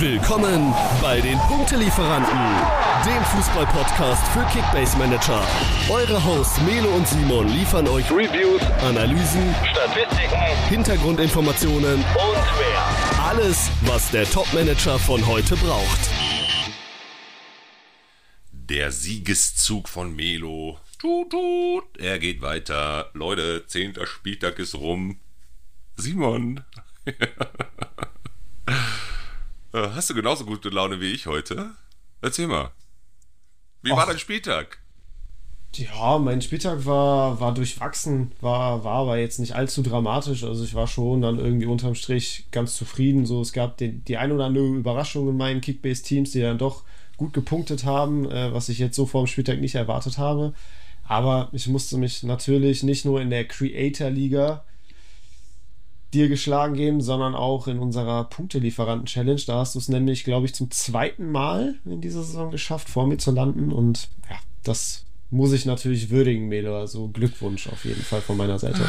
Willkommen bei den Punktelieferanten, dem Fußball-Podcast für Kickbase Manager. Eure Hosts Melo und Simon liefern euch Reviews, Analysen, Statistiken, Hintergrundinformationen und mehr. Alles, was der Top-Manager von heute braucht. Der Siegeszug von Melo. Tut, tut. Er geht weiter. Leute, zehnter Spieltag ist rum. Simon. Äh, hast du genauso gute Laune wie ich heute? Erzähl mal. Wie Och. war dein Spieltag? Ja, mein Spieltag war, war durchwachsen, war, war aber jetzt nicht allzu dramatisch. Also ich war schon dann irgendwie unterm Strich ganz zufrieden. So, es gab den, die ein oder andere Überraschung in meinen Kickbase-Teams, die dann doch gut gepunktet haben, äh, was ich jetzt so vor dem Spieltag nicht erwartet habe. Aber ich musste mich natürlich nicht nur in der Creator-Liga dir geschlagen geben, sondern auch in unserer Punktelieferanten-Challenge. Da hast du es nämlich, glaube ich, zum zweiten Mal in dieser Saison geschafft, vor mir zu landen. Und ja, das muss ich natürlich würdigen, Melo. Also Glückwunsch auf jeden Fall von meiner Seite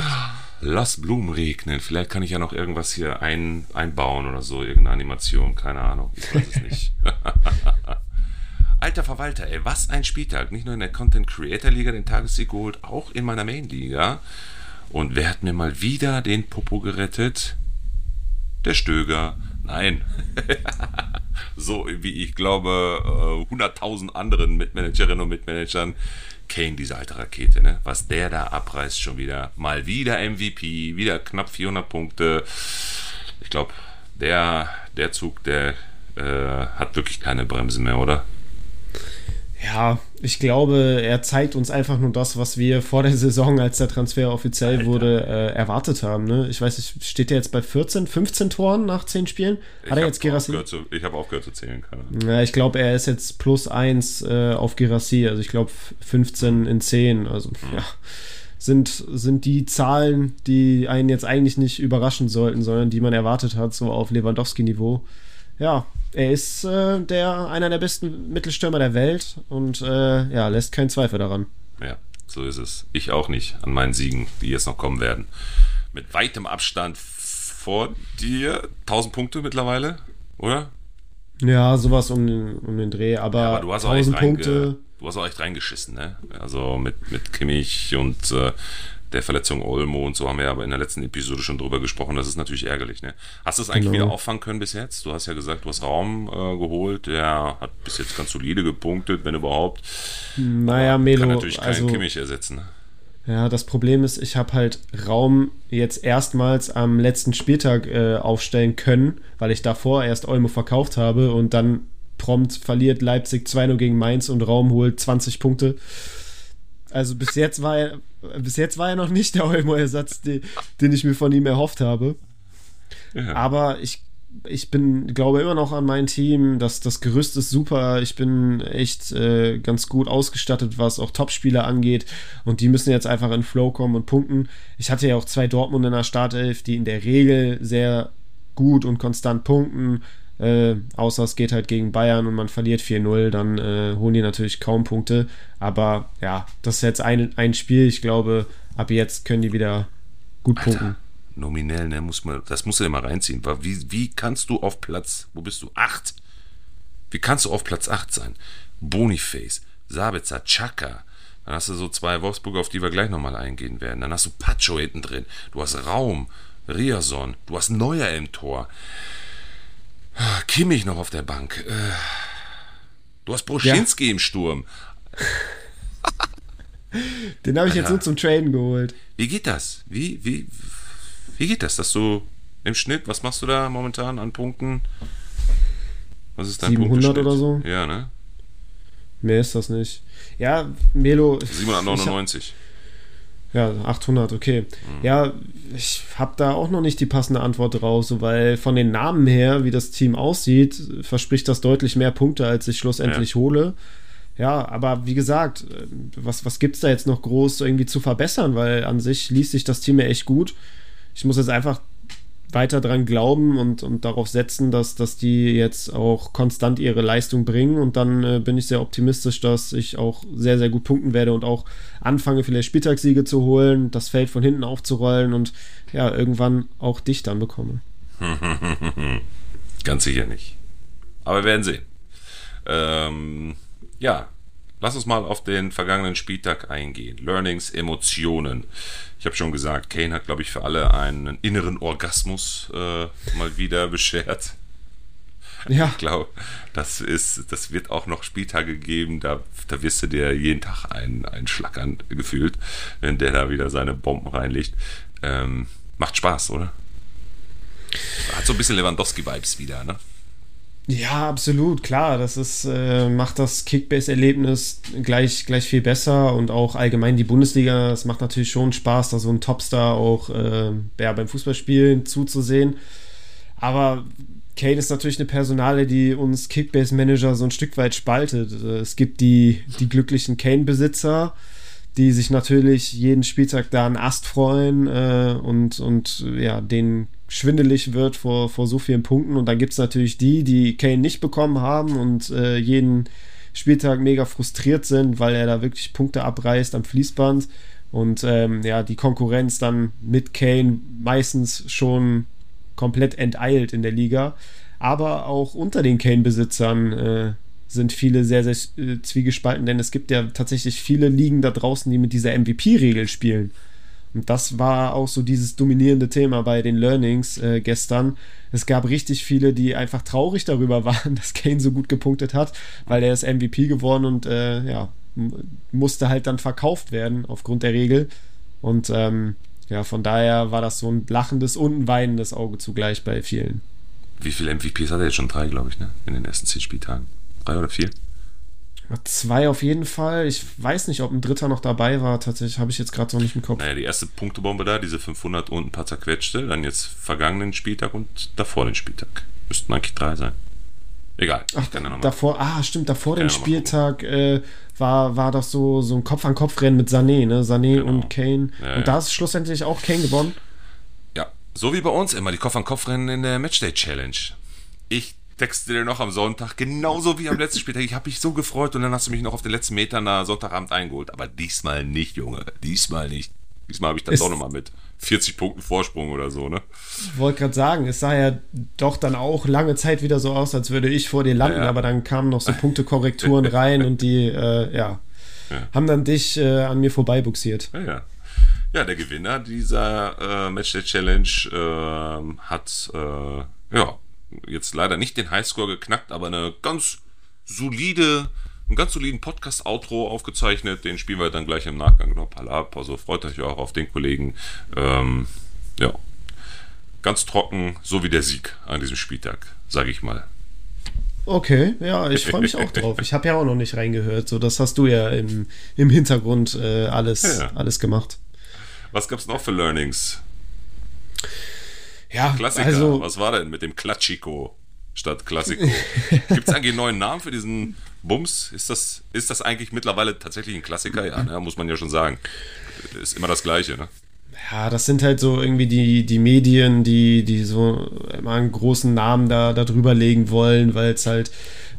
Lass Blumen regnen. Vielleicht kann ich ja noch irgendwas hier ein, einbauen oder so, irgendeine Animation. Keine Ahnung. Ich weiß es nicht. Alter Verwalter, ey, was ein Spieltag. Nicht nur in der Content Creator Liga den Tagessieg geholt, auch in meiner Main Liga. Und wer hat mir mal wieder den Popo gerettet? Der Stöger. Nein. so wie ich glaube, 100.000 äh, anderen Mitmanagerinnen und Mitmanagern. Kane, diese alte Rakete, ne? Was der da abreißt schon wieder. Mal wieder MVP, wieder knapp 400 Punkte. Ich glaube, der, der Zug, der äh, hat wirklich keine Bremse mehr, oder? Ja, ich glaube, er zeigt uns einfach nur das, was wir vor der Saison, als der Transfer offiziell Alter. wurde, äh, erwartet haben. Ne? Ich weiß nicht, steht er jetzt bei 14, 15 Toren nach 10 Spielen? Hat ich er jetzt Gerassi? ich habe aufgehört zu zählen. Keine. Ja, ich glaube, er ist jetzt plus 1 äh, auf Gerassi. Also ich glaube 15 in 10. Also mhm. ja, sind, sind die Zahlen, die einen jetzt eigentlich nicht überraschen sollten, sondern die man erwartet hat, so auf Lewandowski-Niveau. Ja, er ist äh, der, einer der besten Mittelstürmer der Welt und äh, ja, lässt keinen Zweifel daran. Ja, so ist es. Ich auch nicht an meinen Siegen, die jetzt noch kommen werden. Mit weitem Abstand vor dir. 1000 Punkte mittlerweile, oder? Ja, sowas um den, um den Dreh, aber, ja, aber du hast 1000 Punkte. Du hast auch echt reingeschissen, ne? Also mit, mit Kimmich und äh, der Verletzung Olmo und so haben wir aber in der letzten Episode schon drüber gesprochen. Das ist natürlich ärgerlich. Ne? Hast du es eigentlich genau. wieder auffangen können bis jetzt? Du hast ja gesagt, du hast Raum äh, geholt. Der hat bis jetzt ganz solide gepunktet, wenn überhaupt. Naja, Melo. Kann natürlich keinen also, Kimmich ersetzen. Ja, das Problem ist, ich habe halt Raum jetzt erstmals am letzten Spieltag äh, aufstellen können, weil ich davor erst Olmo verkauft habe und dann prompt verliert Leipzig 2-0 gegen Mainz und Raum holt 20 Punkte. Also bis jetzt war er, bis jetzt war er noch nicht der Olmo-Ersatz, den, den ich mir von ihm erhofft habe. Ja. Aber ich, ich bin, glaube immer noch an mein Team. Das, das Gerüst ist super. Ich bin echt äh, ganz gut ausgestattet, was auch Topspieler angeht. Und die müssen jetzt einfach in Flow kommen und punkten. Ich hatte ja auch zwei Dortmund in der Startelf, die in der Regel sehr gut und konstant punkten. Äh, außer es geht halt gegen Bayern und man verliert 4-0, dann äh, holen die natürlich kaum Punkte. Aber ja, das ist jetzt ein, ein Spiel. Ich glaube, ab jetzt können die wieder gut Alter, punkten. Nominell, ne, muss man, das musst du dir mal reinziehen. Wie, wie kannst du auf Platz, wo bist du? 8? Wie kannst du auf Platz 8 sein? Boniface, Sabitzer, Chaka. Dann hast du so zwei Wolfsburger, auf die wir gleich nochmal eingehen werden. Dann hast du Pacho hinten drin. Du hast Raum, Riason, du hast Neuer im Tor. Kimmich noch auf der Bank. Äh, du hast Broschinski ja. im Sturm. Den habe ich jetzt nur zum Traden geholt. Wie geht das? Wie, wie, wie geht das, dass du im Schnitt, was machst du da momentan an Punkten? Was ist dein 700 oder so? Ja, ne? Mehr ist das nicht. Ja, Melo. 799. Ja, 800, okay. Mhm. Ja, ich habe da auch noch nicht die passende Antwort drauf, so, weil von den Namen her, wie das Team aussieht, verspricht das deutlich mehr Punkte, als ich schlussendlich ja. hole. Ja, aber wie gesagt, was, was gibt es da jetzt noch groß irgendwie zu verbessern? Weil an sich liest sich das Team ja echt gut. Ich muss jetzt einfach weiter dran glauben und, und darauf setzen, dass, dass die jetzt auch konstant ihre Leistung bringen. Und dann äh, bin ich sehr optimistisch, dass ich auch sehr, sehr gut punkten werde und auch anfange, vielleicht Spieltagssiege zu holen, das Feld von hinten aufzurollen und ja, irgendwann auch dich dann bekomme. Ganz sicher nicht. Aber wir werden sehen. Ähm, ja, lass uns mal auf den vergangenen Spieltag eingehen. Learnings, Emotionen. Ich habe schon gesagt, Kane hat, glaube ich, für alle einen inneren Orgasmus äh, mal wieder beschert. Ja. Ich glaube, das ist, das wird auch noch Spieltage geben, da, da wirst du dir jeden Tag einen, einen Schlag an gefühlt, wenn der da wieder seine Bomben reinlegt. Ähm, macht Spaß, oder? Hat so ein bisschen Lewandowski-Vibes wieder, ne? Ja, absolut, klar. Das ist, äh, macht das Kickbase-Erlebnis gleich, gleich viel besser und auch allgemein die Bundesliga. Es macht natürlich schon Spaß, da so ein Topstar auch äh, ja, beim Fußballspielen zuzusehen. Aber Kane ist natürlich eine Personale, die uns Kickbase-Manager so ein Stück weit spaltet. Es gibt die, die glücklichen Kane-Besitzer, die sich natürlich jeden Spieltag da einen Ast freuen äh, und, und ja, den schwindelig wird vor, vor so vielen Punkten. Und dann gibt es natürlich die, die Kane nicht bekommen haben und äh, jeden Spieltag mega frustriert sind, weil er da wirklich Punkte abreißt am Fließband. Und ähm, ja, die Konkurrenz dann mit Kane meistens schon komplett enteilt in der Liga. Aber auch unter den Kane-Besitzern äh, sind viele sehr, sehr äh, zwiegespalten, denn es gibt ja tatsächlich viele Ligen da draußen, die mit dieser MVP-Regel spielen. Und das war auch so dieses dominierende Thema bei den Learnings äh, gestern. Es gab richtig viele, die einfach traurig darüber waren, dass Kane so gut gepunktet hat, weil er ist MVP geworden und äh, ja, musste halt dann verkauft werden aufgrund der Regel. Und ähm, ja, von daher war das so ein lachendes und ein weinendes Auge zugleich bei vielen. Wie viele MVPs hat er jetzt schon? Drei, glaube ich, ne? In den ersten zehn Spieltagen. Drei oder vier? Zwei auf jeden Fall. Ich weiß nicht, ob ein dritter noch dabei war. Tatsächlich habe ich jetzt gerade so nicht im Kopf. Naja, die erste Punktebombe da, diese 500 und ein paar zerquetschte. Dann jetzt vergangenen Spieltag und davor den Spieltag. Müssten eigentlich drei sein. Egal. Ach, davor, ah, stimmt, davor den Spieltag äh, war, war das so, so ein Kopf-an-Kopf-Rennen mit Sané, ne? Sané genau. und Kane. Ja, und da ist schlussendlich auch Kane gewonnen. Ja, so wie bei uns immer, die Kopf-an-Kopf-Rennen in der Matchday-Challenge. Ich texte dir noch am Sonntag, genauso wie am letzten Spieltag. Ich habe mich so gefreut und dann hast du mich noch auf den letzten Metern nach Sonntagabend eingeholt. Aber diesmal nicht, Junge. Diesmal nicht. Diesmal habe ich dann ist, doch nochmal mit 40 Punkten Vorsprung oder so, ne? Ich wollte gerade sagen, es sah ja doch dann auch lange Zeit wieder so aus, als würde ich vor dir landen, ja, ja. aber dann kamen noch so Punktekorrekturen rein und die, äh, ja, ja, haben dann dich äh, an mir vorbeibuxiert. Ja, ja. Ja, der Gewinner dieser äh, Matchday Challenge äh, hat, äh, ja, jetzt leider nicht den Highscore geknackt, aber eine ganz solide, einen ganz soliden Podcast-Outro aufgezeichnet. Den spielen wir dann gleich im Nachgang noch mal ab. Also freut euch auch auf den Kollegen. Ähm, ja, ganz trocken, so wie der Sieg an diesem Spieltag, sage ich mal. Okay, ja, ich freue mich auch drauf. Ich habe ja auch noch nicht reingehört. So, das hast du ja im, im Hintergrund äh, alles, ja. alles gemacht. Was gab es noch für Learnings? Ja, Klassiker. Also, Was war denn mit dem Klatschiko statt Klassiko? Gibt es eigentlich einen neuen Namen für diesen Bums? Ist das, ist das eigentlich mittlerweile tatsächlich ein Klassiker? Ja, ne, muss man ja schon sagen. Ist immer das Gleiche, ne? Ja, das sind halt so irgendwie die, die Medien, die, die so immer einen großen Namen da, da drüber legen wollen, weil es halt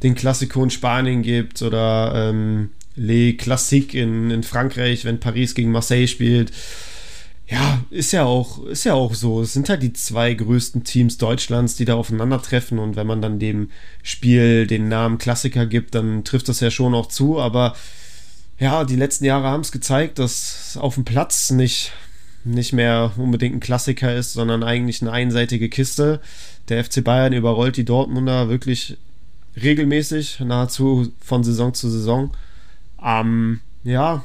den Klassiko in Spanien gibt oder ähm, Les Classiques in, in Frankreich, wenn Paris gegen Marseille spielt. Ja, ist ja auch, ist ja auch so. Es sind halt die zwei größten Teams Deutschlands, die da aufeinandertreffen. Und wenn man dann dem Spiel den Namen Klassiker gibt, dann trifft das ja schon auch zu. Aber ja, die letzten Jahre haben es gezeigt, dass auf dem Platz nicht, nicht mehr unbedingt ein Klassiker ist, sondern eigentlich eine einseitige Kiste. Der FC Bayern überrollt die Dortmunder wirklich regelmäßig, nahezu von Saison zu Saison. Ähm, ja,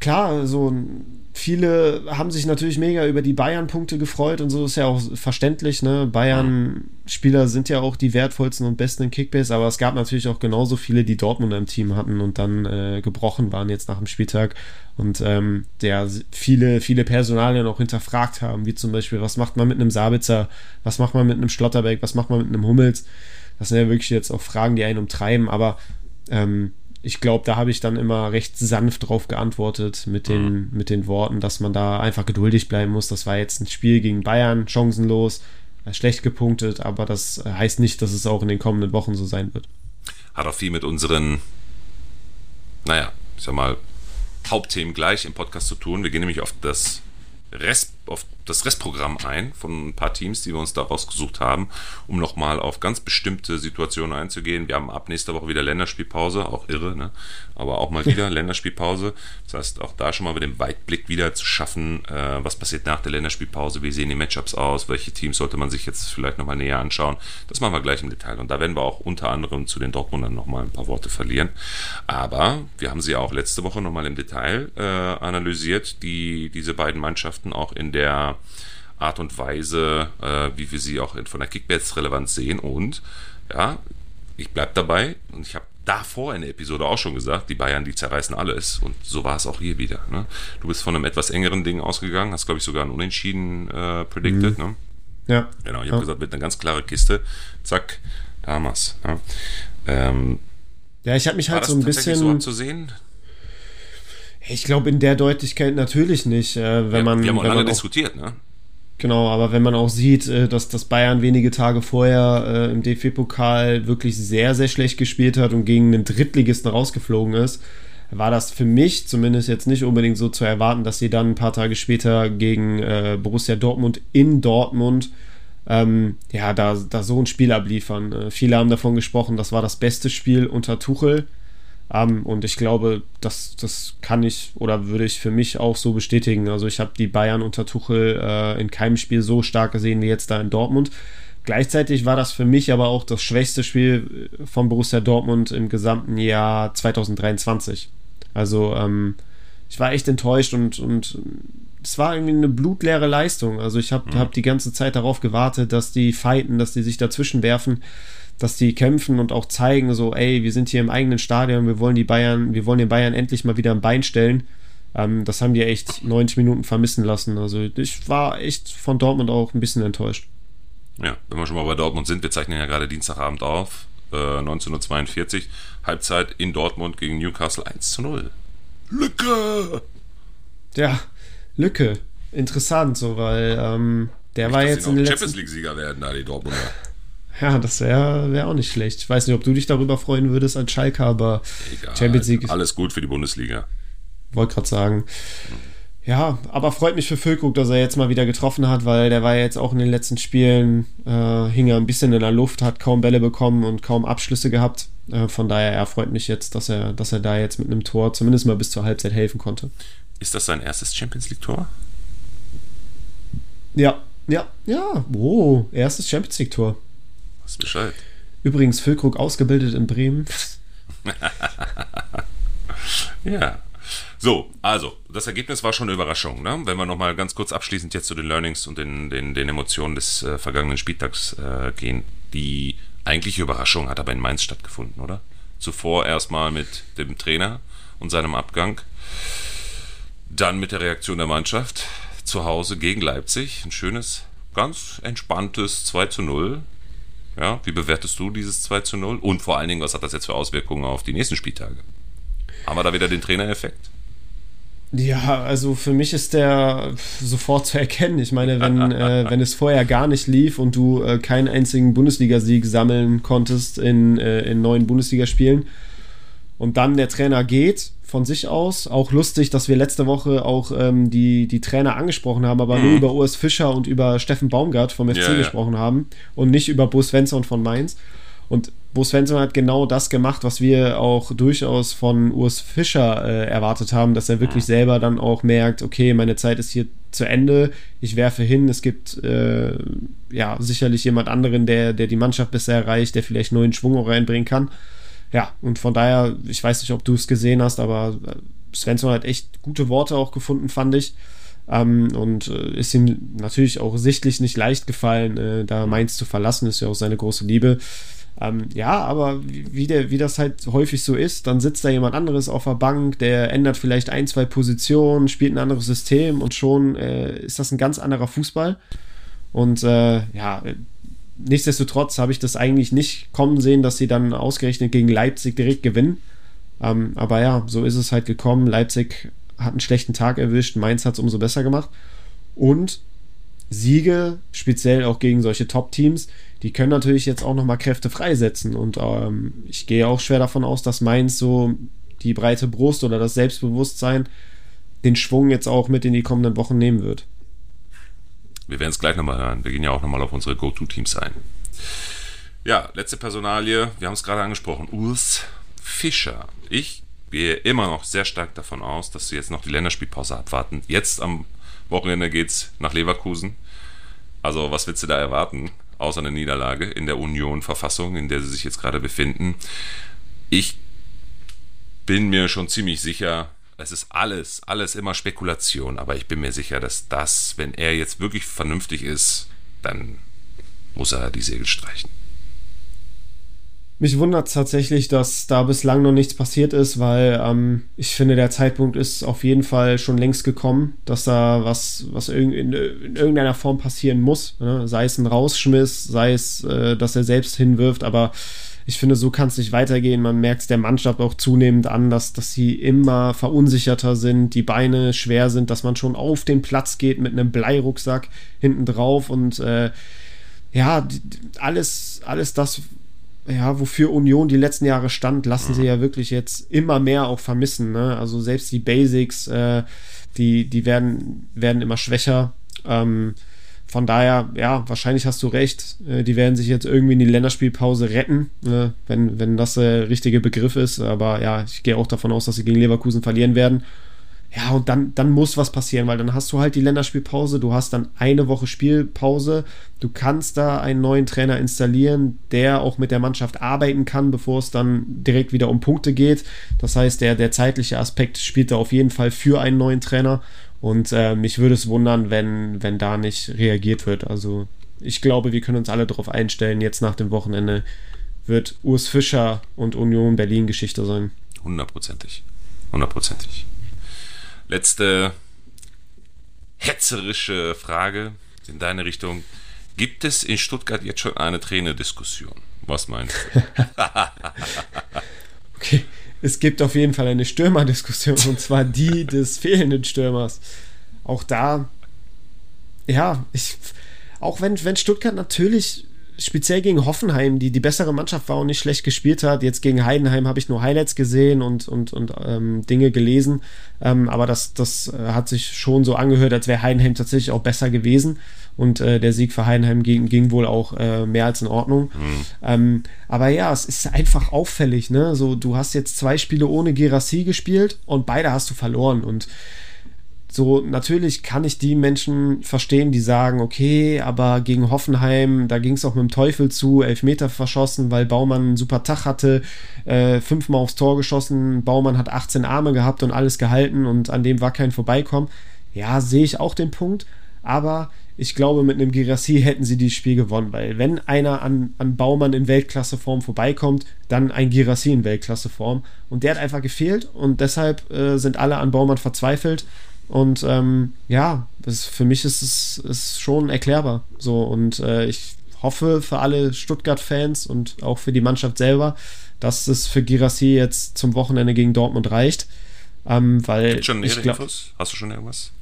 klar, so ein viele haben sich natürlich mega über die Bayern-Punkte gefreut und so ist ja auch verständlich. Ne? Bayern-Spieler sind ja auch die wertvollsten und besten in Kickbase, aber es gab natürlich auch genauso viele, die Dortmund im Team hatten und dann äh, gebrochen waren jetzt nach dem Spieltag und ähm, der viele, viele Personalien auch hinterfragt haben, wie zum Beispiel, was macht man mit einem Sabitzer, was macht man mit einem Schlotterbeck, was macht man mit einem Hummels. Das sind ja wirklich jetzt auch Fragen, die einen umtreiben, aber ähm, ich glaube, da habe ich dann immer recht sanft drauf geantwortet mit den, mhm. mit den Worten, dass man da einfach geduldig bleiben muss. Das war jetzt ein Spiel gegen Bayern, chancenlos, äh, schlecht gepunktet, aber das heißt nicht, dass es auch in den kommenden Wochen so sein wird. Hat auch viel mit unseren, naja, ich sag mal, Hauptthemen gleich im Podcast zu tun. Wir gehen nämlich auf das Rest, auf das Restprogramm ein von ein paar Teams, die wir uns da rausgesucht haben, um nochmal auf ganz bestimmte Situationen einzugehen. Wir haben ab nächster Woche wieder Länderspielpause, auch irre, ne? aber auch mal wieder Länderspielpause. Das heißt, auch da schon mal mit dem Weitblick wieder zu schaffen, äh, was passiert nach der Länderspielpause, wie sehen die Matchups aus, welche Teams sollte man sich jetzt vielleicht nochmal näher anschauen. Das machen wir gleich im Detail. Und da werden wir auch unter anderem zu den Dortmundern nochmal ein paar Worte verlieren. Aber wir haben sie auch letzte Woche nochmal im Detail äh, analysiert, die, diese beiden Mannschaften auch in der Art und Weise, äh, wie wir sie auch in, von der Kickbase-Relevanz sehen. Und ja, ich bleibe dabei und ich habe davor in der Episode auch schon gesagt, die Bayern, die zerreißen alles. Und so war es auch hier wieder. Ne? Du bist von einem etwas engeren Ding ausgegangen, hast, glaube ich, sogar ein Unentschieden äh, predicted. Mhm. Ne? Ja. Genau, ich ja. habe gesagt, mit einer ganz klare Kiste, zack, damals. Ja, ähm, ja ich habe mich halt so ein bisschen. so zu sehen? Ich glaube in der Deutlichkeit natürlich nicht. Äh, wenn ja, man, wir haben auch lange auch, diskutiert, ne? Genau, aber wenn man auch sieht, äh, dass das Bayern wenige Tage vorher äh, im DFB-Pokal wirklich sehr, sehr schlecht gespielt hat und gegen einen Drittligisten rausgeflogen ist, war das für mich zumindest jetzt nicht unbedingt so zu erwarten, dass sie dann ein paar Tage später gegen äh, Borussia Dortmund in Dortmund ähm, ja, da, da so ein Spiel abliefern. Äh, viele haben davon gesprochen, das war das beste Spiel unter Tuchel. Um, und ich glaube, das, das kann ich oder würde ich für mich auch so bestätigen. Also ich habe die Bayern unter Tuchel äh, in keinem Spiel so stark gesehen wie jetzt da in Dortmund. Gleichzeitig war das für mich aber auch das schwächste Spiel von Borussia Dortmund im gesamten Jahr 2023. Also ähm, ich war echt enttäuscht und, und es war irgendwie eine blutleere Leistung. Also ich habe mhm. hab die ganze Zeit darauf gewartet, dass die fighten, dass die sich dazwischen werfen dass die kämpfen und auch zeigen, so, ey, wir sind hier im eigenen Stadion, wir wollen die Bayern, wir wollen den Bayern endlich mal wieder ein Bein stellen. Ähm, das haben die echt 90 Minuten vermissen lassen. Also ich war echt von Dortmund auch ein bisschen enttäuscht. Ja, wenn wir schon mal bei Dortmund sind, wir zeichnen ja gerade Dienstagabend auf, äh, 19.42 Uhr, Halbzeit in Dortmund gegen Newcastle 1 zu 0. Lücke! Ja, Lücke. Interessant, so, weil ähm, der Nicht, war jetzt in den Champions League-Sieger werden, da die Dortmunder. Ja, das wäre wär auch nicht schlecht. Ich weiß nicht, ob du dich darüber freuen würdest als Schalke, aber Egal, Champions League ist. Alles gut für die Bundesliga. Wollte gerade sagen. Ja, aber freut mich für Füllkrug, dass er jetzt mal wieder getroffen hat, weil der war jetzt auch in den letzten Spielen, äh, hing er ein bisschen in der Luft, hat kaum Bälle bekommen und kaum Abschlüsse gehabt. Äh, von daher, er freut mich jetzt, dass er, dass er da jetzt mit einem Tor zumindest mal bis zur Halbzeit helfen konnte. Ist das sein erstes Champions League-Tor? Ja, ja, ja. Oh, erstes Champions League-Tor. Weiß Bescheid. Übrigens, Füllkrug ausgebildet in Bremen. ja. So, also, das Ergebnis war schon eine Überraschung, ne? Wenn wir nochmal ganz kurz abschließend jetzt zu den Learnings und den, den, den Emotionen des äh, vergangenen Spieltags äh, gehen. Die eigentliche Überraschung hat aber in Mainz stattgefunden, oder? Zuvor erstmal mit dem Trainer und seinem Abgang. Dann mit der Reaktion der Mannschaft zu Hause gegen Leipzig. Ein schönes, ganz entspanntes 2 zu 0 ja, wie bewertest du dieses 2 zu 0? Und vor allen Dingen, was hat das jetzt für Auswirkungen auf die nächsten Spieltage? Haben wir da wieder den Trainereffekt? Ja, also für mich ist der sofort zu erkennen. Ich meine, wenn, äh, wenn es vorher gar nicht lief und du äh, keinen einzigen Bundesligasieg sammeln konntest in, äh, in neuen Bundesligaspielen und dann der Trainer geht von sich aus. Auch lustig, dass wir letzte Woche auch ähm, die, die Trainer angesprochen haben, aber mhm. nur über Urs Fischer und über Steffen Baumgart vom FC ja, gesprochen ja. haben und nicht über Bo Svensson von Mainz. Und Bo Svensson hat genau das gemacht, was wir auch durchaus von Urs Fischer äh, erwartet haben, dass er wirklich mhm. selber dann auch merkt, okay, meine Zeit ist hier zu Ende, ich werfe hin, es gibt äh, ja sicherlich jemand anderen, der, der die Mannschaft besser erreicht, der vielleicht neuen Schwung auch reinbringen kann ja, und von daher, ich weiß nicht, ob du es gesehen hast, aber äh, Svensson hat echt gute Worte auch gefunden, fand ich. Ähm, und äh, ist ihm natürlich auch sichtlich nicht leicht gefallen, äh, da Mainz zu verlassen, ist ja auch seine große Liebe. Ähm, ja, aber wie, der, wie das halt häufig so ist, dann sitzt da jemand anderes auf der Bank, der ändert vielleicht ein, zwei Positionen, spielt ein anderes System und schon äh, ist das ein ganz anderer Fußball. Und äh, ja, nichtsdestotrotz habe ich das eigentlich nicht kommen sehen, dass sie dann ausgerechnet gegen Leipzig direkt gewinnen. Ähm, aber ja, so ist es halt gekommen. Leipzig hat einen schlechten Tag erwischt, Mainz hat es umso besser gemacht. Und Siege, speziell auch gegen solche Top-Teams, die können natürlich jetzt auch nochmal Kräfte freisetzen. Und ähm, ich gehe auch schwer davon aus, dass Mainz so die breite Brust oder das Selbstbewusstsein den Schwung jetzt auch mit in die kommenden Wochen nehmen wird. Wir werden es gleich nochmal hören. Wir gehen ja auch nochmal auf unsere Go-To-Teams ein. Ja, letzte Personalie. Wir haben es gerade angesprochen. Urs Fischer. Ich gehe immer noch sehr stark davon aus, dass sie jetzt noch die Länderspielpause abwarten. Jetzt am Wochenende geht es nach Leverkusen. Also, was willst du da erwarten? Außer eine Niederlage in der Union-Verfassung, in der sie sich jetzt gerade befinden. Ich bin mir schon ziemlich sicher, es ist alles, alles immer Spekulation, aber ich bin mir sicher, dass das, wenn er jetzt wirklich vernünftig ist, dann muss er die Segel streichen. Mich wundert es tatsächlich, dass da bislang noch nichts passiert ist, weil ähm, ich finde, der Zeitpunkt ist auf jeden Fall schon längst gekommen, dass da was, was in, in, in irgendeiner Form passieren muss. Ne? Sei es ein Rausschmiss, sei es, äh, dass er selbst hinwirft, aber ich finde, so kann es nicht weitergehen. Man merkt es der Mannschaft auch zunehmend an, dass, dass sie immer verunsicherter sind, die Beine schwer sind, dass man schon auf den Platz geht mit einem Bleirucksack hinten drauf und äh, ja, alles, alles das, ja, wofür Union die letzten Jahre stand, lassen sie ja wirklich jetzt immer mehr auch vermissen. Ne? Also selbst die Basics, äh, die, die werden, werden immer schwächer. Ähm, von daher, ja, wahrscheinlich hast du recht. Äh, die werden sich jetzt irgendwie in die Länderspielpause retten, äh, wenn, wenn das der richtige Begriff ist. Aber ja, ich gehe auch davon aus, dass sie gegen Leverkusen verlieren werden. Ja, und dann, dann muss was passieren, weil dann hast du halt die Länderspielpause, du hast dann eine Woche Spielpause, du kannst da einen neuen Trainer installieren, der auch mit der Mannschaft arbeiten kann, bevor es dann direkt wieder um Punkte geht. Das heißt, der, der zeitliche Aspekt spielt da auf jeden Fall für einen neuen Trainer. Und äh, mich würde es wundern, wenn, wenn da nicht reagiert wird. Also ich glaube, wir können uns alle darauf einstellen, jetzt nach dem Wochenende wird Urs Fischer und Union Berlin Geschichte sein. Hundertprozentig. Hundertprozentig. Letzte hetzerische Frage in deine Richtung. Gibt es in Stuttgart jetzt schon eine Trainerdiskussion? Was meinst du? okay, es gibt auf jeden Fall eine Stürmerdiskussion und zwar die des fehlenden Stürmers. Auch da, ja, ich, auch wenn, wenn Stuttgart natürlich speziell gegen Hoffenheim, die die bessere Mannschaft war und nicht schlecht gespielt hat. Jetzt gegen Heidenheim habe ich nur Highlights gesehen und, und, und ähm, Dinge gelesen. Ähm, aber das, das äh, hat sich schon so angehört, als wäre Heidenheim tatsächlich auch besser gewesen. Und äh, der Sieg für Heidenheim ging, ging wohl auch äh, mehr als in Ordnung. Mhm. Ähm, aber ja, es ist einfach auffällig. Ne? So, du hast jetzt zwei Spiele ohne Gerassi gespielt und beide hast du verloren. Und so, natürlich kann ich die Menschen verstehen, die sagen, okay, aber gegen Hoffenheim, da ging es auch mit dem Teufel zu, Elfmeter verschossen, weil Baumann einen super Tag hatte, äh, fünfmal aufs Tor geschossen, Baumann hat 18 Arme gehabt und alles gehalten und an dem war kein Vorbeikommen. Ja, sehe ich auch den Punkt, aber ich glaube, mit einem Girassi hätten sie dieses Spiel gewonnen, weil wenn einer an, an Baumann in Weltklasseform vorbeikommt, dann ein Girassi in Weltklasseform. Und der hat einfach gefehlt und deshalb äh, sind alle an Baumann verzweifelt. Und ähm, ja, das, für mich ist es ist schon erklärbar. So, und äh, ich hoffe für alle Stuttgart-Fans und auch für die Mannschaft selber, dass es für Girassi jetzt zum Wochenende gegen Dortmund reicht. Ähm, weil Gibt schon ich glaub, Hast du schon irgendwas?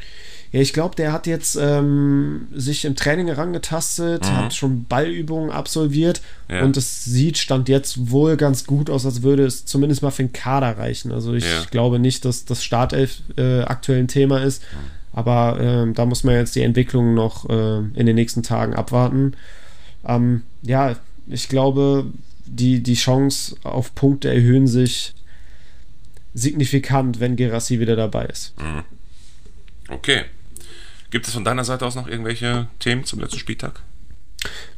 Ja, ich glaube, der hat jetzt ähm, sich im Training herangetastet, mhm. hat schon Ballübungen absolviert ja. und es sieht, stand jetzt wohl ganz gut aus, als würde es zumindest mal für den Kader reichen. Also ich ja. glaube nicht, dass das Startelf äh, aktuell ein Thema ist, mhm. aber äh, da muss man jetzt die Entwicklung noch äh, in den nächsten Tagen abwarten. Ähm, ja, ich glaube, die, die Chance auf Punkte erhöhen sich signifikant, wenn Gerassi wieder dabei ist. Mhm. Okay. Gibt es von deiner Seite aus noch irgendwelche Themen zum letzten Spieltag?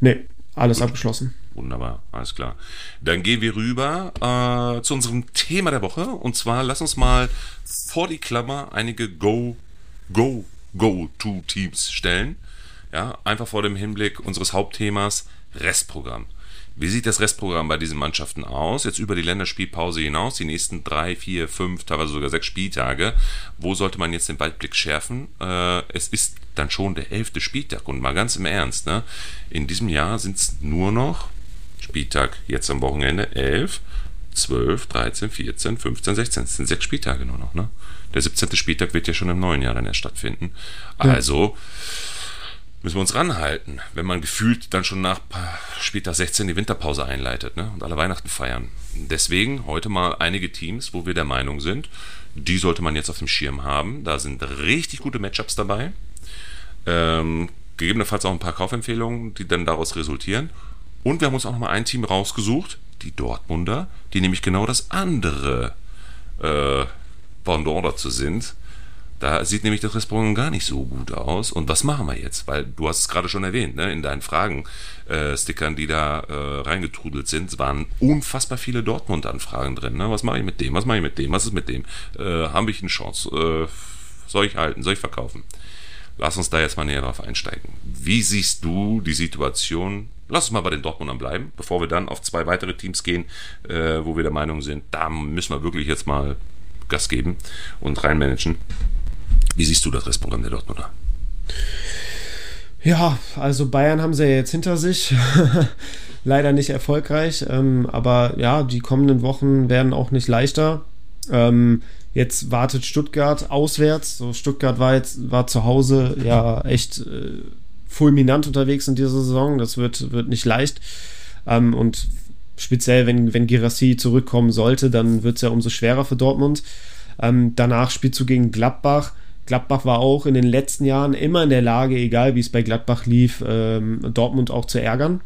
Nee, alles Gut. abgeschlossen. Wunderbar, alles klar. Dann gehen wir rüber äh, zu unserem Thema der Woche. Und zwar lass uns mal vor die Klammer einige Go, Go, Go-To-Teams stellen. Ja, einfach vor dem Hinblick unseres Hauptthemas Restprogramm. Wie sieht das Restprogramm bei diesen Mannschaften aus? Jetzt über die Länderspielpause hinaus, die nächsten drei, vier, fünf, teilweise sogar sechs Spieltage. Wo sollte man jetzt den Waldblick schärfen? Äh, es ist dann schon der elfte Spieltag und mal ganz im Ernst, ne? In diesem Jahr sind es nur noch Spieltag jetzt am Wochenende 11, 12, 13, 14, 15, 16. Das sind sechs Spieltage nur noch, ne? Der 17. Spieltag wird ja schon im neuen Jahr dann erst stattfinden. Also, ja müssen wir uns ranhalten, wenn man gefühlt dann schon nach später 16 die Winterpause einleitet ne? und alle Weihnachten feiern. Deswegen heute mal einige Teams, wo wir der Meinung sind, die sollte man jetzt auf dem Schirm haben. Da sind richtig gute Matchups dabei. Ähm, gegebenenfalls auch ein paar Kaufempfehlungen, die dann daraus resultieren. Und wir haben uns auch noch mal ein Team rausgesucht, die Dortmunder, die nämlich genau das andere äh, Pendant dazu sind. Da sieht nämlich das Restaurant gar nicht so gut aus. Und was machen wir jetzt? Weil du hast es gerade schon erwähnt, ne? in deinen Fragen-Stickern, äh, die da äh, reingetrudelt sind, waren unfassbar viele Dortmund-Anfragen drin. Ne? Was mache ich mit dem? Was mache ich mit dem? Was ist mit dem? Äh, Habe ich eine Chance? Äh, soll ich halten? Soll ich verkaufen? Lass uns da jetzt mal näher drauf einsteigen. Wie siehst du die Situation? Lass uns mal bei den Dortmundern bleiben, bevor wir dann auf zwei weitere Teams gehen, äh, wo wir der Meinung sind, da müssen wir wirklich jetzt mal Gas geben und reinmanagen. Wie siehst du das Restprogramm der Dortmunder? Ja, also Bayern haben sie ja jetzt hinter sich. Leider nicht erfolgreich, ähm, aber ja, die kommenden Wochen werden auch nicht leichter. Ähm, jetzt wartet Stuttgart auswärts. So, Stuttgart war jetzt war zu Hause ja echt äh, fulminant unterwegs in dieser Saison. Das wird, wird nicht leicht. Ähm, und speziell, wenn, wenn Girassi zurückkommen sollte, dann wird es ja umso schwerer für Dortmund. Ähm, danach spielst du gegen Gladbach. Gladbach war auch in den letzten Jahren immer in der Lage, egal wie es bei Gladbach lief, ähm, Dortmund auch zu ärgern.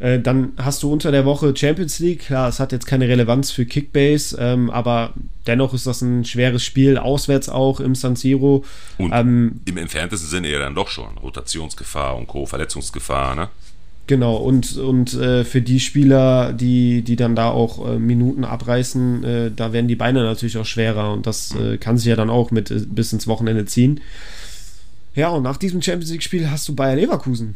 Äh, dann hast du unter der Woche Champions League. Klar, es hat jetzt keine Relevanz für Kickbase, ähm, aber dennoch ist das ein schweres Spiel, auswärts auch im San Siro. Und ähm, im entferntesten Sinne ja dann doch schon. Rotationsgefahr und Co., Verletzungsgefahr, ne? Genau, und, und äh, für die Spieler, die, die dann da auch äh, Minuten abreißen, äh, da werden die Beine natürlich auch schwerer und das äh, kann sich ja dann auch mit äh, bis ins Wochenende ziehen. Ja, und nach diesem Champions League-Spiel hast du Bayer Leverkusen.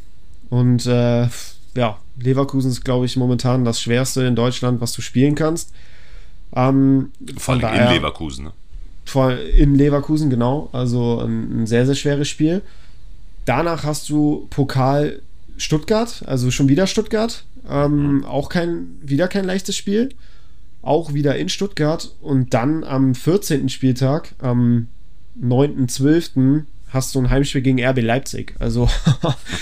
Und äh, ja, Leverkusen ist, glaube ich, momentan das Schwerste in Deutschland, was du spielen kannst. Ähm, Vor allem daher, in Leverkusen, ne? Vor, in Leverkusen, genau. Also ein, ein sehr, sehr schweres Spiel. Danach hast du Pokal Stuttgart, also schon wieder Stuttgart. Ähm, mhm. Auch kein, wieder kein leichtes Spiel. Auch wieder in Stuttgart. Und dann am 14. Spieltag, am 9.12., hast du ein Heimspiel gegen RB Leipzig. Also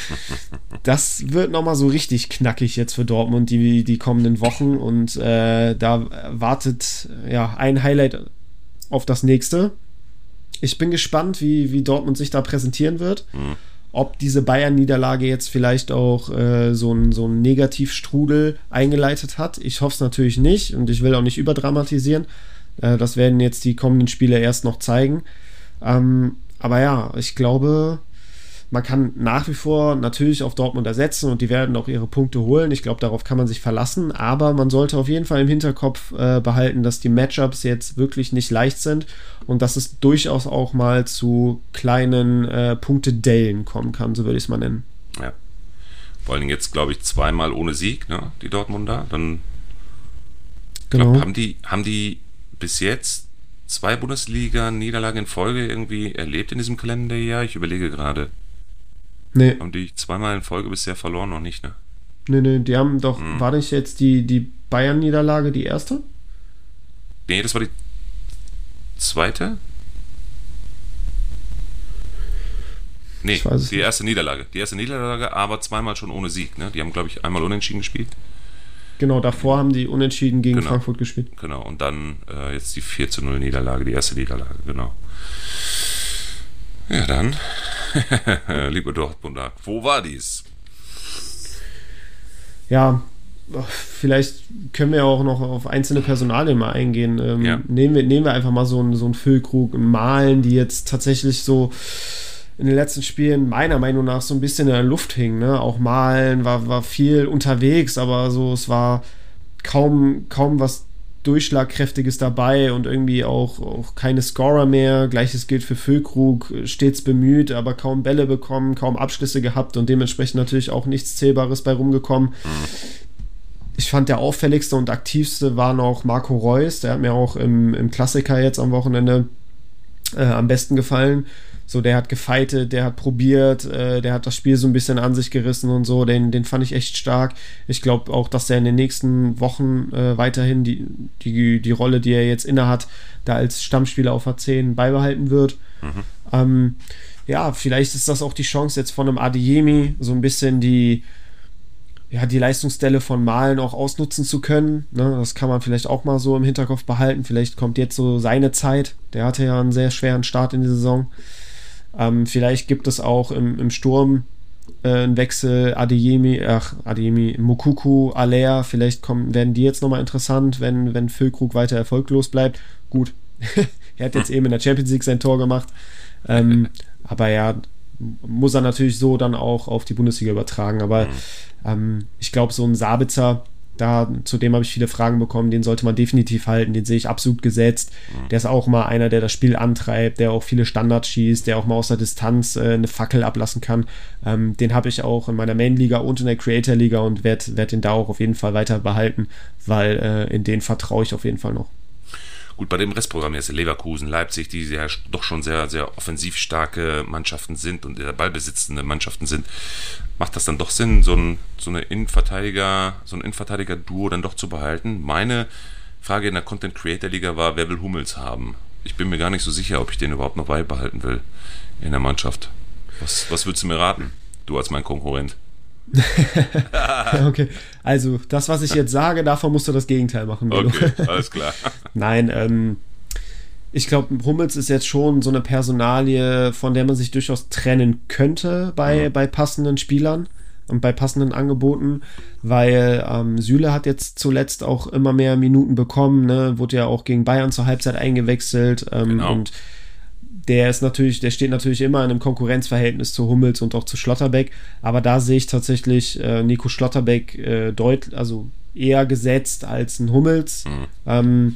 das wird nochmal so richtig knackig jetzt für Dortmund die, die kommenden Wochen. Und äh, da wartet ja ein Highlight auf das nächste. Ich bin gespannt, wie, wie Dortmund sich da präsentieren wird. Mhm ob diese Bayern-Niederlage jetzt vielleicht auch äh, so einen so Negativstrudel eingeleitet hat. Ich hoffe es natürlich nicht und ich will auch nicht überdramatisieren. Äh, das werden jetzt die kommenden Spiele erst noch zeigen. Ähm, aber ja, ich glaube, man kann nach wie vor natürlich auf Dortmund ersetzen und die werden auch ihre Punkte holen. Ich glaube, darauf kann man sich verlassen. Aber man sollte auf jeden Fall im Hinterkopf äh, behalten, dass die Matchups jetzt wirklich nicht leicht sind und dass es durchaus auch mal zu kleinen äh, Punktedellen kommen kann, so würde ich es mal nennen. Ja. Vor allem jetzt, glaube ich, zweimal ohne Sieg, ne? die Dortmunder. Dann genau. glaub, haben, die, haben die bis jetzt zwei Bundesliga-Niederlagen in Folge irgendwie erlebt in diesem Kalenderjahr? Ich überlege gerade. Nee. Haben die zweimal in Folge bisher verloren, noch nicht, ne? Nee, nee, die haben doch, hm. war nicht jetzt die, die Bayern-Niederlage die erste? Nee, das war die zweite? Nee, die erste Niederlage. Die erste Niederlage, aber zweimal schon ohne Sieg, ne? Die haben, glaube ich, einmal unentschieden gespielt. Genau, davor haben die unentschieden gegen genau. Frankfurt gespielt. Genau, und dann äh, jetzt die 4 zu 0 Niederlage, die erste Niederlage, genau. Ja, dann Liebe Dortmunder, wo war dies? Ja, vielleicht können wir auch noch auf einzelne Personalien mal eingehen. Ähm, ja. nehmen, wir, nehmen wir einfach mal so einen, so einen Füllkrug, Malen, die jetzt tatsächlich so in den letzten Spielen meiner Meinung nach so ein bisschen in der Luft hingen. Ne? Auch Malen war, war viel unterwegs, aber so es war kaum, kaum was Durchschlagkräftiges dabei und irgendwie auch, auch keine Scorer mehr. Gleiches gilt für Füllkrug, stets bemüht, aber kaum Bälle bekommen, kaum Abschlüsse gehabt und dementsprechend natürlich auch nichts Zählbares bei rumgekommen. Ich fand der auffälligste und aktivste war noch Marco Reus, der hat mir auch im, im Klassiker jetzt am Wochenende äh, am besten gefallen. So, der hat gefeitet, der hat probiert, äh, der hat das Spiel so ein bisschen an sich gerissen und so. Den, den fand ich echt stark. Ich glaube auch, dass er in den nächsten Wochen äh, weiterhin die, die, die Rolle, die er jetzt innehat, da als Stammspieler auf A10 beibehalten wird. Mhm. Ähm, ja, vielleicht ist das auch die Chance jetzt von einem Adeyemi, so ein bisschen die, ja, die Leistungsstelle von Malen auch ausnutzen zu können. Ne, das kann man vielleicht auch mal so im Hinterkopf behalten. Vielleicht kommt jetzt so seine Zeit. Der hatte ja einen sehr schweren Start in die Saison. Ähm, vielleicht gibt es auch im, im Sturm äh, ein Wechsel, Adeyemi, ach, Adeyemi, Mokuku, Alea, vielleicht kommen, werden die jetzt nochmal interessant, wenn, wenn Füllkrug weiter erfolglos bleibt. Gut, er hat jetzt eben in der Champions League sein Tor gemacht. Ähm, aber ja, muss er natürlich so dann auch auf die Bundesliga übertragen. Aber mhm. ähm, ich glaube, so ein Sabitzer, da, zu dem habe ich viele Fragen bekommen, den sollte man definitiv halten, den sehe ich absolut gesetzt. Mhm. Der ist auch mal einer, der das Spiel antreibt, der auch viele Standards schießt, der auch mal aus der Distanz äh, eine Fackel ablassen kann. Ähm, den habe ich auch in meiner Main-Liga und in der Creator-Liga und werde werd den da auch auf jeden Fall weiter behalten, weil äh, in den vertraue ich auf jeden Fall noch. Gut, bei dem Restprogramm jetzt Leverkusen, Leipzig, die ja doch schon sehr, sehr offensiv starke Mannschaften sind und ballbesitzende Mannschaften sind, macht das dann doch Sinn, so ein, so eine Innenverteidiger, so ein Innenverteidiger-Duo dann doch zu behalten? Meine Frage in der Content Creator Liga war, wer will Hummels haben? Ich bin mir gar nicht so sicher, ob ich den überhaupt noch beibehalten will in der Mannschaft. Was, was würdest du mir raten? Du als mein Konkurrent. okay, also das, was ich jetzt sage, davon musst du das Gegenteil machen. Milo. Okay, alles klar. Nein, ähm, ich glaube, Hummels ist jetzt schon so eine Personalie, von der man sich durchaus trennen könnte bei, mhm. bei passenden Spielern und bei passenden Angeboten, weil ähm, Süle hat jetzt zuletzt auch immer mehr Minuten bekommen, ne? wurde ja auch gegen Bayern zur Halbzeit eingewechselt ähm, genau. und der ist natürlich, der steht natürlich immer in einem Konkurrenzverhältnis zu Hummels und auch zu Schlotterbeck, aber da sehe ich tatsächlich äh, Nico Schlotterbeck äh, deutlich, also eher gesetzt als ein Hummels. Mhm. Ähm,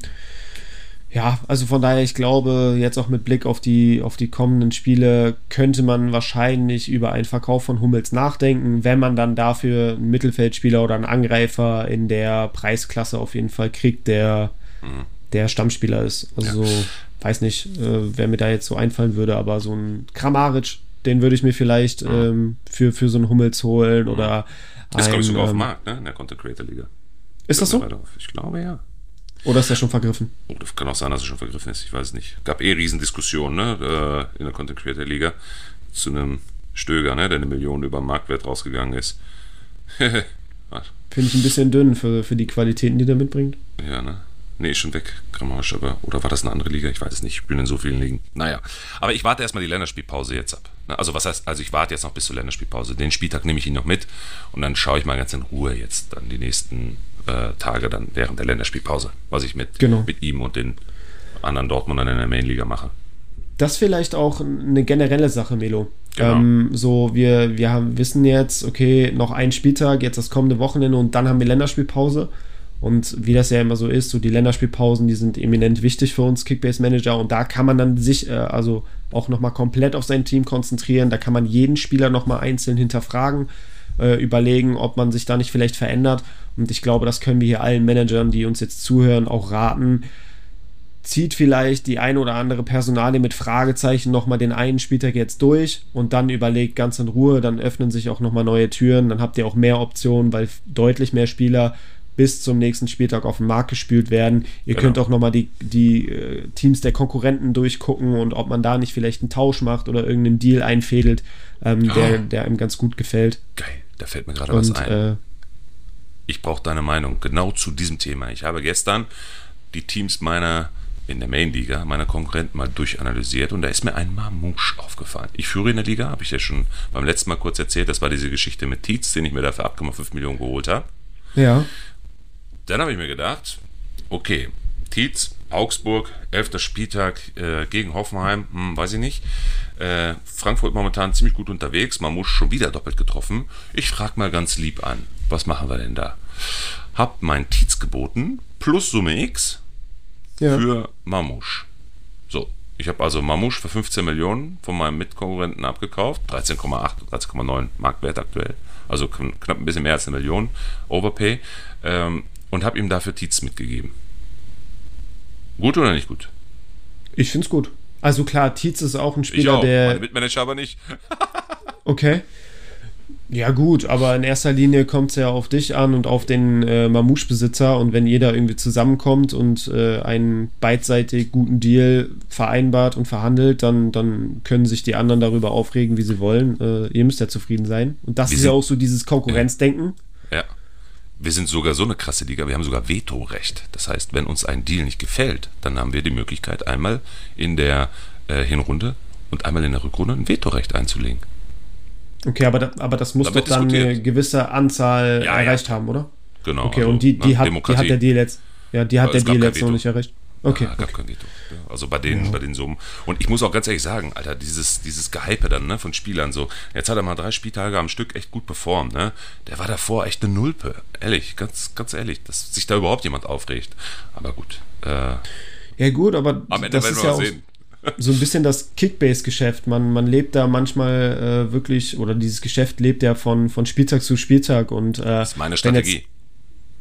ja, also von daher, ich glaube, jetzt auch mit Blick auf die, auf die kommenden Spiele könnte man wahrscheinlich über einen Verkauf von Hummels nachdenken, wenn man dann dafür einen Mittelfeldspieler oder einen Angreifer in der Preisklasse auf jeden Fall kriegt, der, mhm. der Stammspieler ist. Also ja weiß nicht, äh, wer mir da jetzt so einfallen würde, aber so ein Kramaric, den würde ich mir vielleicht mhm. ähm, für, für so einen Hummels holen mhm. oder. Ist, glaube ich, sogar auf dem ähm, Markt, ne? In der Content Creator Liga. Ist das so? Ich glaube, ja. Oder ist der schon vergriffen? Oh, das kann auch sein, dass er schon vergriffen ist. Ich weiß es nicht. Gab eh Riesendiskussionen ne, äh, in der Content Creator Liga zu einem Stöger, ne, der eine Million über Marktwert rausgegangen ist. Finde ich ein bisschen dünn für, für die Qualitäten, die der mitbringt. Ja, ne? Nee, ist schon weg, Grammasch, aber. Oder war das eine andere Liga? Ich weiß es nicht. Ich bin in so vielen Ligen. Naja. Aber ich warte erstmal die Länderspielpause jetzt ab. Also, was heißt, also ich warte jetzt noch bis zur Länderspielpause. Den Spieltag nehme ich ihn noch mit und dann schaue ich mal ganz in Ruhe jetzt dann die nächsten äh, Tage dann während der Länderspielpause, was ich mit, genau. mit ihm und den anderen Dortmundern in der Mainliga mache. Das ist vielleicht auch eine generelle Sache, Melo. Genau. Ähm, so, wir, wir haben, wissen jetzt, okay, noch ein Spieltag, jetzt das kommende Wochenende und dann haben wir Länderspielpause. Und wie das ja immer so ist, so die Länderspielpausen, die sind eminent wichtig für uns Kickbase Manager und da kann man dann sich äh, also auch nochmal komplett auf sein Team konzentrieren. Da kann man jeden Spieler nochmal einzeln hinterfragen, äh, überlegen, ob man sich da nicht vielleicht verändert. Und ich glaube, das können wir hier allen Managern, die uns jetzt zuhören, auch raten. Zieht vielleicht die eine oder andere Personalie mit Fragezeichen nochmal den einen Spieltag jetzt durch und dann überlegt ganz in Ruhe, dann öffnen sich auch nochmal neue Türen, dann habt ihr auch mehr Optionen, weil deutlich mehr Spieler bis zum nächsten Spieltag auf den Markt gespült werden. Ihr genau. könnt auch nochmal die, die äh, Teams der Konkurrenten durchgucken und ob man da nicht vielleicht einen Tausch macht oder irgendeinen Deal einfädelt, ähm, oh. der, der einem ganz gut gefällt. Geil, da fällt mir gerade was ein. Äh, ich brauche deine Meinung genau zu diesem Thema. Ich habe gestern die Teams meiner in der Main-Liga meiner Konkurrenten mal durchanalysiert und da ist mir ein Mamouche aufgefallen. Ich führe in der Liga, habe ich ja schon beim letzten Mal kurz erzählt, das war diese Geschichte mit Tietz, den ich mir dafür 8,5 Millionen geholt habe. Ja. Dann habe ich mir gedacht, okay, Tietz, Augsburg, 11. Spieltag äh, gegen Hoffenheim, hm, weiß ich nicht. Äh, Frankfurt momentan ziemlich gut unterwegs, man muss schon wieder doppelt getroffen. Ich frage mal ganz lieb an, was machen wir denn da? Hab mein Tietz geboten, plus Summe X ja. für Mamouche. So, ich habe also Mamouche für 15 Millionen von meinem Mitkonkurrenten abgekauft, 13,8, 13,9 Marktwert aktuell. Also knapp ein bisschen mehr als eine Million Overpay. Ähm, und habe ihm dafür Tietz mitgegeben. Gut oder nicht gut? Ich finde es gut. Also klar, Tietz ist auch ein Spieler, ich auch. der. Meine Mitmanager aber nicht. okay. Ja, gut, aber in erster Linie kommt es ja auf dich an und auf den äh, Mamouche-Besitzer. Und wenn jeder irgendwie zusammenkommt und äh, einen beidseitig guten Deal vereinbart und verhandelt, dann, dann können sich die anderen darüber aufregen, wie sie wollen. Äh, ihr müsst ja zufrieden sein. Und das Wir ist ja auch so dieses Konkurrenzdenken. Ja. Wir sind sogar so eine krasse Liga, wir haben sogar Vetorecht. Das heißt, wenn uns ein Deal nicht gefällt, dann haben wir die Möglichkeit, einmal in der äh, Hinrunde und einmal in der Rückrunde ein Vetorecht einzulegen. Okay, aber, da, aber das muss Da doch dann eine diskutiert. gewisse Anzahl Ja, ja. erreicht haben, oder? Genau. Okay, also, und die, die, ne, hat, die hat der jetzt, ja, die hat der kein jetzt noch nicht erreicht. Okay. Ja, gab kein Veto. Ja, Also bei den, bei den Summen. Und ich muss auch ganz ehrlich sagen, Alter, dieses, dieses Gehype dann, ne, von Spielern so, jetzt hat er mal drei Spieltage am Stück echt gut performt, ne? Der war davor echt eine Nulpe. Ehrlich, ganz, ganz ehrlich, dass sich da überhaupt jemand aufregt. Aber gut. Äh, Ja, gut, aber am Ende das werden ist wir ja sehen. So ein bisschen das Kickbase-Geschäft. Man, man lebt da manchmal äh, wirklich, oder dieses Geschäft lebt ja von, von Spieltag zu Spieltag und äh, Das ist meine wenn jetzt- Strategie.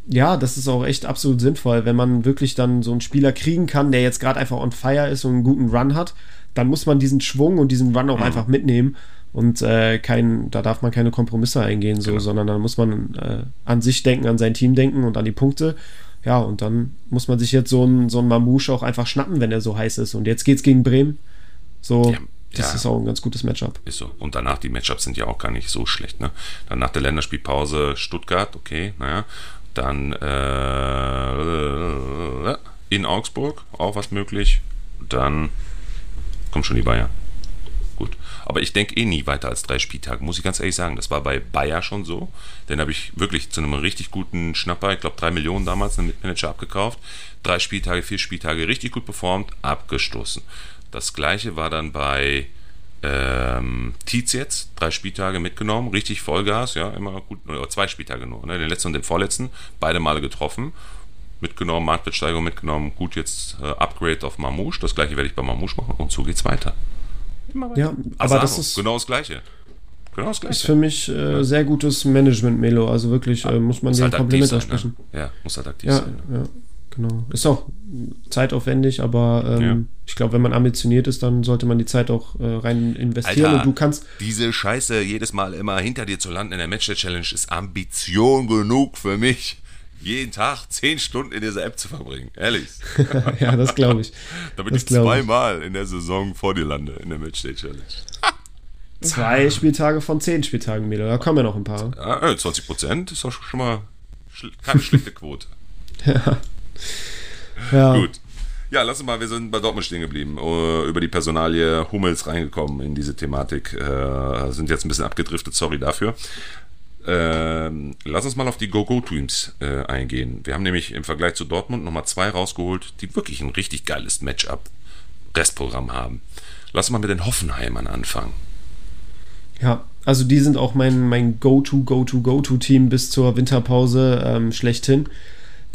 ja, das ist auch echt absolut sinnvoll, wenn man wirklich dann so einen Spieler kriegen kann, der jetzt gerade einfach on fire ist und einen guten Run hat, dann muss man diesen Schwung und diesen Mhm. Run auch einfach mitnehmen und äh, kein, da darf man keine Kompromisse eingehen, so, Genau. sondern dann muss man äh, an sich denken, an sein Team denken und an die Punkte. Ja, und dann muss man sich jetzt so einen so einen Mamouche auch einfach schnappen, wenn er so heiß ist. Und jetzt geht's gegen Bremen. So, Ja, das ja. ist auch ein ganz gutes Matchup. Ist so. Und danach, die Matchups sind ja auch gar nicht so schlecht. Ne? Dann nach der Länderspielpause Stuttgart, okay, naja. Dann äh, in Augsburg, auch was möglich. Dann kommt schon die Bayern. Aber ich denke eh nie weiter als drei Spieltage, muss ich ganz ehrlich sagen. Das war bei Bayer schon so. Den habe ich wirklich zu einem richtig guten Schnapper, ich glaube drei Millionen damals, einen Mitmanager abgekauft. Drei Spieltage, vier Spieltage richtig gut performt, abgestoßen. Das gleiche war dann bei ähm, Tietz jetzt, drei Spieltage mitgenommen, richtig Vollgas, ja, immer gut, oder zwei Spieltage nur, ne, den letzten und den vorletzten, beide Male getroffen, mitgenommen, Marktwertsteigerung mitgenommen, gut, jetzt äh, Upgrade auf Mamouche, das gleiche werde ich bei Mamouche machen und so geht's weiter. Ja, aber Asano, das ist, genau das gleiche. Genau das ist gleiche. für mich äh, sehr gutes Management, Melo. Also wirklich äh, muss man Muss dem halt Kompliment sein, aussprechen. ne? Ja, muss halt aktiv Ja, sein. ja, genau. Ist auch zeitaufwendig, aber ähm, Ja. ich glaube, wenn man ambitioniert ist, dann sollte man die Zeit auch äh, rein investieren. Alter, und du kannst, diese Scheiße jedes Mal immer hinter dir zu landen in der Matchday Challenge ist Ambition genug für mich, jeden Tag zehn Stunden in dieser App zu verbringen. Ehrlich. ja, das glaube ich. Damit Das ich glaub ich. zweimal in der Saison vor dir lande in der Matchday Challenge. Zwei Spieltage von zehn Spieltagen, Melo. Da kommen ja noch ein paar. Ja, äh, 20 Prozent ist doch schon mal keine schlechte Quote. Ja, Gut. Ja, lass uns mal, wir sind bei Dortmund stehen geblieben. Äh, über die Personalie Hummels reingekommen in diese Thematik. Äh, sind jetzt ein bisschen abgedriftet, sorry dafür. Ähm, lass uns mal auf die Go-Go-Teams äh, eingehen. Wir haben nämlich im Vergleich zu Dortmund nochmal zwei rausgeholt, die wirklich ein richtig geiles Matchup-Restprogramm haben. Lass mal mit den Hoffenheimern anfangen. Ja, also die sind auch mein, mein Go-To, Go-To, Go-To-Team bis zur Winterpause ähm, schlechthin.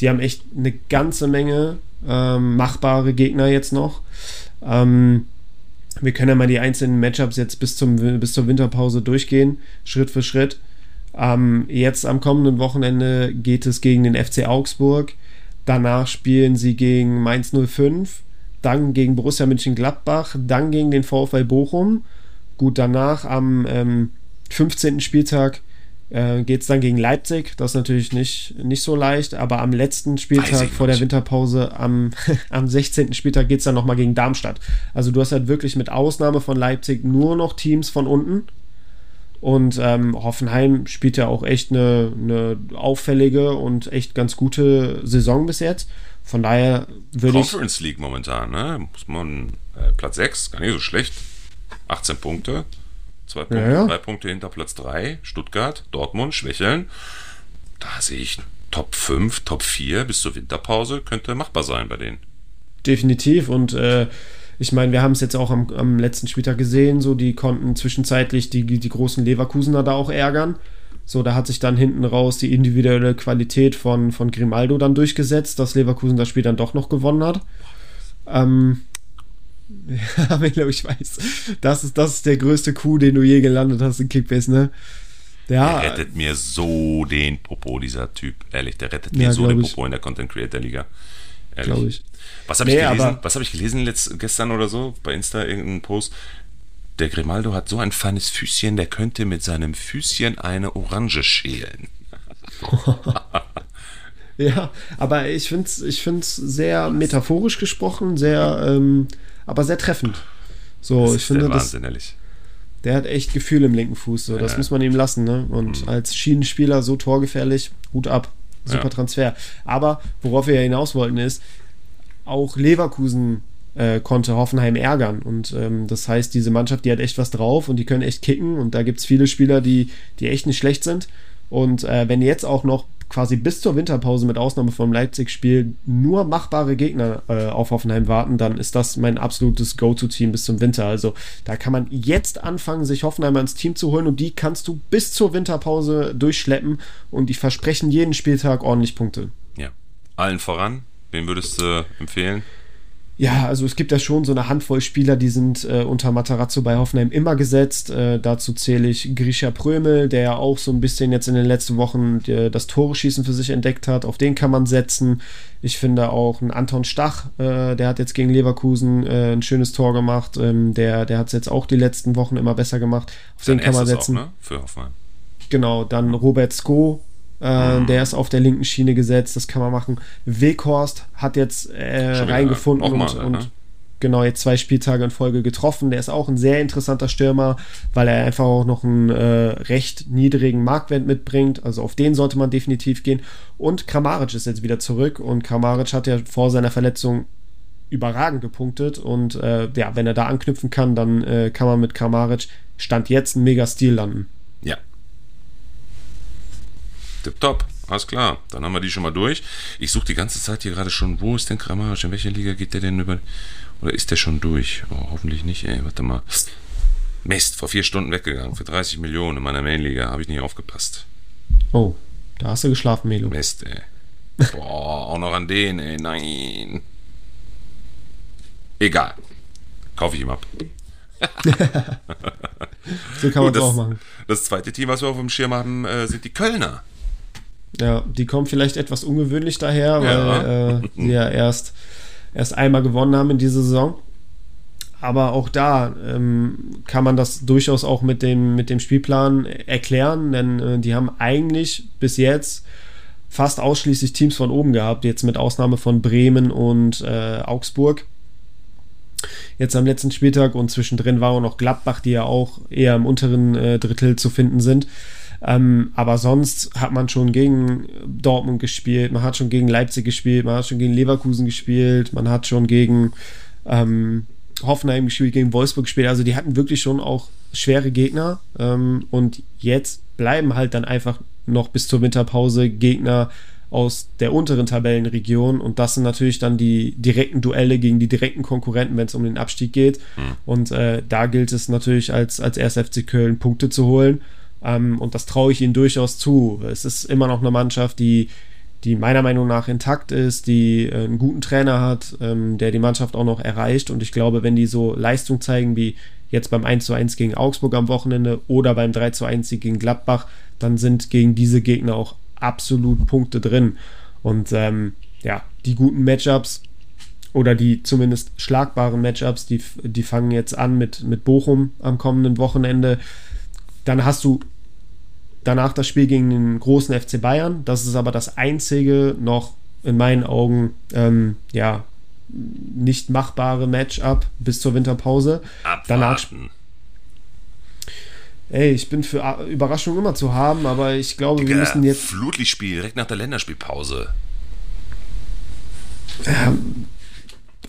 Die haben echt eine ganze Menge ähm, machbare Gegner jetzt noch. Ähm, wir können ja mal die einzelnen Matchups jetzt bis, zum, bis zur Winterpause durchgehen, Schritt für Schritt. Ähm, jetzt am kommenden Wochenende geht es gegen den FC Augsburg. Danach spielen sie gegen Mainz 05, dann gegen Borussia Mönchengladbach, dann gegen den VfL Bochum. Gut, danach am ähm, 15. Spieltag äh, geht es dann gegen Leipzig. Das ist natürlich nicht, nicht so leicht, aber am letzten Spieltag vor der. Winterpause, am, am 16. Spieltag, geht es dann nochmal gegen Darmstadt. Also du hast halt wirklich mit Ausnahme von Leipzig nur noch Teams von unten. Und ähm, Hoffenheim spielt ja auch echt eine, eine auffällige und echt ganz gute Saison bis jetzt. Von daher würde ich. Conference League momentan, ne? Muss man äh, Platz 6, gar nicht so schlecht. 18 Punkte. Zwei Punkte, ja. drei Punkte hinter Platz 3. Stuttgart, Dortmund, Schwächeln. Da sehe ich Top 5, Top 4 bis zur Winterpause. Könnte machbar sein bei denen. Definitiv. Und äh, ich meine, wir haben es jetzt auch am, am letzten Spieltag gesehen, so die konnten zwischenzeitlich die, die großen Leverkusener da auch ärgern. So, da hat sich dann hinten raus die individuelle Qualität von, von Grimaldo dann durchgesetzt, dass Leverkusen das Spiel dann doch noch gewonnen hat. Ähm, ja, ich weiß. Das ist, das ist der größte Coup, den du je gelandet hast in Kickbase, ne? Ja, Der rettet mir so den Popo, dieser Typ. Ehrlich, der rettet mir Ja, so den glaub ich. Popo in der Content Creator Liga. Glaube ich. Was habe Nee, ich gelesen? aber- Was habe ich gelesen letzt, gestern oder so bei Insta irgendeinen Post? Der Grimaldo hat so ein feines Füßchen, der könnte mit seinem Füßchen eine Orange schälen. Ja, aber ich finde es ich find's sehr metaphorisch gesprochen, sehr, ähm, aber sehr treffend. So, Das ich finde, das, Wahnsinn, ehrlich. der hat echt Gefühl im linken Fuß. So, das Ja. Mhm. muss man ihm lassen. Ne? Und als Schienenspieler so torgefährlich, Hut ab. Super Ja. Transfer. Aber worauf wir ja hinaus wollten, ist, auch Leverkusen äh, konnte Hoffenheim ärgern. Und ähm, das heißt, diese Mannschaft, die hat echt was drauf und die können echt kicken. Und da gibt es viele Spieler, die, die echt nicht schlecht sind. Und äh, wenn jetzt auch noch quasi bis zur Winterpause mit Ausnahme vom Leipzig-Spiel nur machbare Gegner äh, auf Hoffenheim warten, dann ist das mein absolutes Go-To-Team bis zum Winter. Also da kann man jetzt anfangen, sich Hoffenheim ins Team zu holen und die kannst du bis zur Winterpause durchschleppen und die versprechen jeden Spieltag ordentlich Punkte. Ja. Allen voran, wen würdest du empfehlen? Ja, also es gibt ja schon so eine Handvoll Spieler, die sind äh, unter Matarazzo bei Hoffenheim immer gesetzt. Äh, dazu zähle ich Grisha Prömel, der ja auch so ein bisschen jetzt in den letzten Wochen äh, das Tore-Schießen für sich entdeckt hat. Auf den kann man setzen. Ich finde auch einen Anton Stach, äh, der hat jetzt gegen Leverkusen äh, ein schönes Tor gemacht. Ähm, der der hat es jetzt auch die letzten Wochen immer besser gemacht. Auf den kann man setzen. Auch, ne? Für Hoffenheim. Genau, dann Robert Sko, äh, mhm. Der ist auf der linken Schiene gesetzt, das kann man machen. Weghorst hat jetzt äh, reingefunden und, mal, und ne? genau jetzt zwei Spieltage in Folge getroffen. Der ist auch ein sehr interessanter Stürmer, weil er einfach auch noch einen äh, recht niedrigen Marktwert mitbringt. Also auf den sollte man definitiv gehen. Und Kramaric ist jetzt wieder zurück und Kramaric hat ja vor seiner Verletzung überragend gepunktet und äh, ja, wenn er da anknüpfen kann, dann äh, kann man mit Kramaric Stand jetzt einen Mega-Stil landen. Tipptopp, alles klar. Dann haben wir die schon mal durch. Ich suche die ganze Zeit hier gerade schon, wo ist denn Kramaric? In welche Liga geht der denn über? Oder ist der schon durch? Oh, hoffentlich nicht, ey. Warte mal. Mist, vor vier Stunden weggegangen. Für 30 Millionen in meiner Mainliga. Habe ich nicht aufgepasst. Oh, da hast du geschlafen, Melo. Mist, ey. Boah, auch noch an den, ey. Nein. Egal. Kaufe ich ihm ab. so kann man es auch machen. Das zweite Team, was wir auf dem Schirm haben, äh, sind die Kölner. Ja, die kommen vielleicht etwas ungewöhnlich daher, weil äh, sie ja erst, erst einmal gewonnen haben in dieser Saison. Aber auch da ähm, kann man das durchaus auch mit dem, mit dem Spielplan erklären, denn äh, die haben eigentlich bis jetzt fast ausschließlich Teams von oben gehabt, jetzt mit Ausnahme von Bremen und äh, Augsburg. Jetzt am letzten Spieltag und zwischendrin war auch noch Gladbach, die ja auch eher im unteren äh, Drittel zu finden sind. Ähm, aber sonst hat man schon gegen Dortmund gespielt, man hat schon gegen Leipzig gespielt, man hat schon gegen Leverkusen gespielt, man hat schon gegen ähm, Hoffenheim gespielt, gegen Wolfsburg gespielt. Also die hatten wirklich schon auch schwere Gegner. Ähm, und jetzt bleiben halt dann einfach noch bis zur Winterpause Gegner aus der unteren Tabellenregion und das sind natürlich dann die direkten Duelle gegen die direkten Konkurrenten, wenn es um den Abstieg geht. Mhm. Und äh, da gilt es natürlich als, als 1. FC Köln Punkte zu holen. Ähm, und das traue ich ihnen durchaus zu. Es ist immer noch eine Mannschaft, die, die meiner Meinung nach intakt ist, die äh, einen guten Trainer hat, ähm, der die Mannschaft auch noch erreicht. Und ich glaube, wenn die so Leistung zeigen wie jetzt beim 1 zu 1 gegen Augsburg am Wochenende oder beim 3 zu 1 gegen Gladbach, dann sind gegen diese Gegner auch absolut Punkte drin. Und ähm, ja, die guten Matchups oder die zumindest schlagbaren Matchups, die, die fangen jetzt an mit, mit Bochum am kommenden Wochenende. Dann hast du danach das Spiel gegen den großen FC Bayern. Das ist aber das einzige noch in meinen Augen ähm, ja nicht machbare Matchup bis zur Winterpause. Abwarten. Danach Ey, ich bin für Überraschungen immer zu haben, aber ich glaube, Digga, wir müssen jetzt. Flutlichtspiel direkt nach der Länderspielpause. Ähm,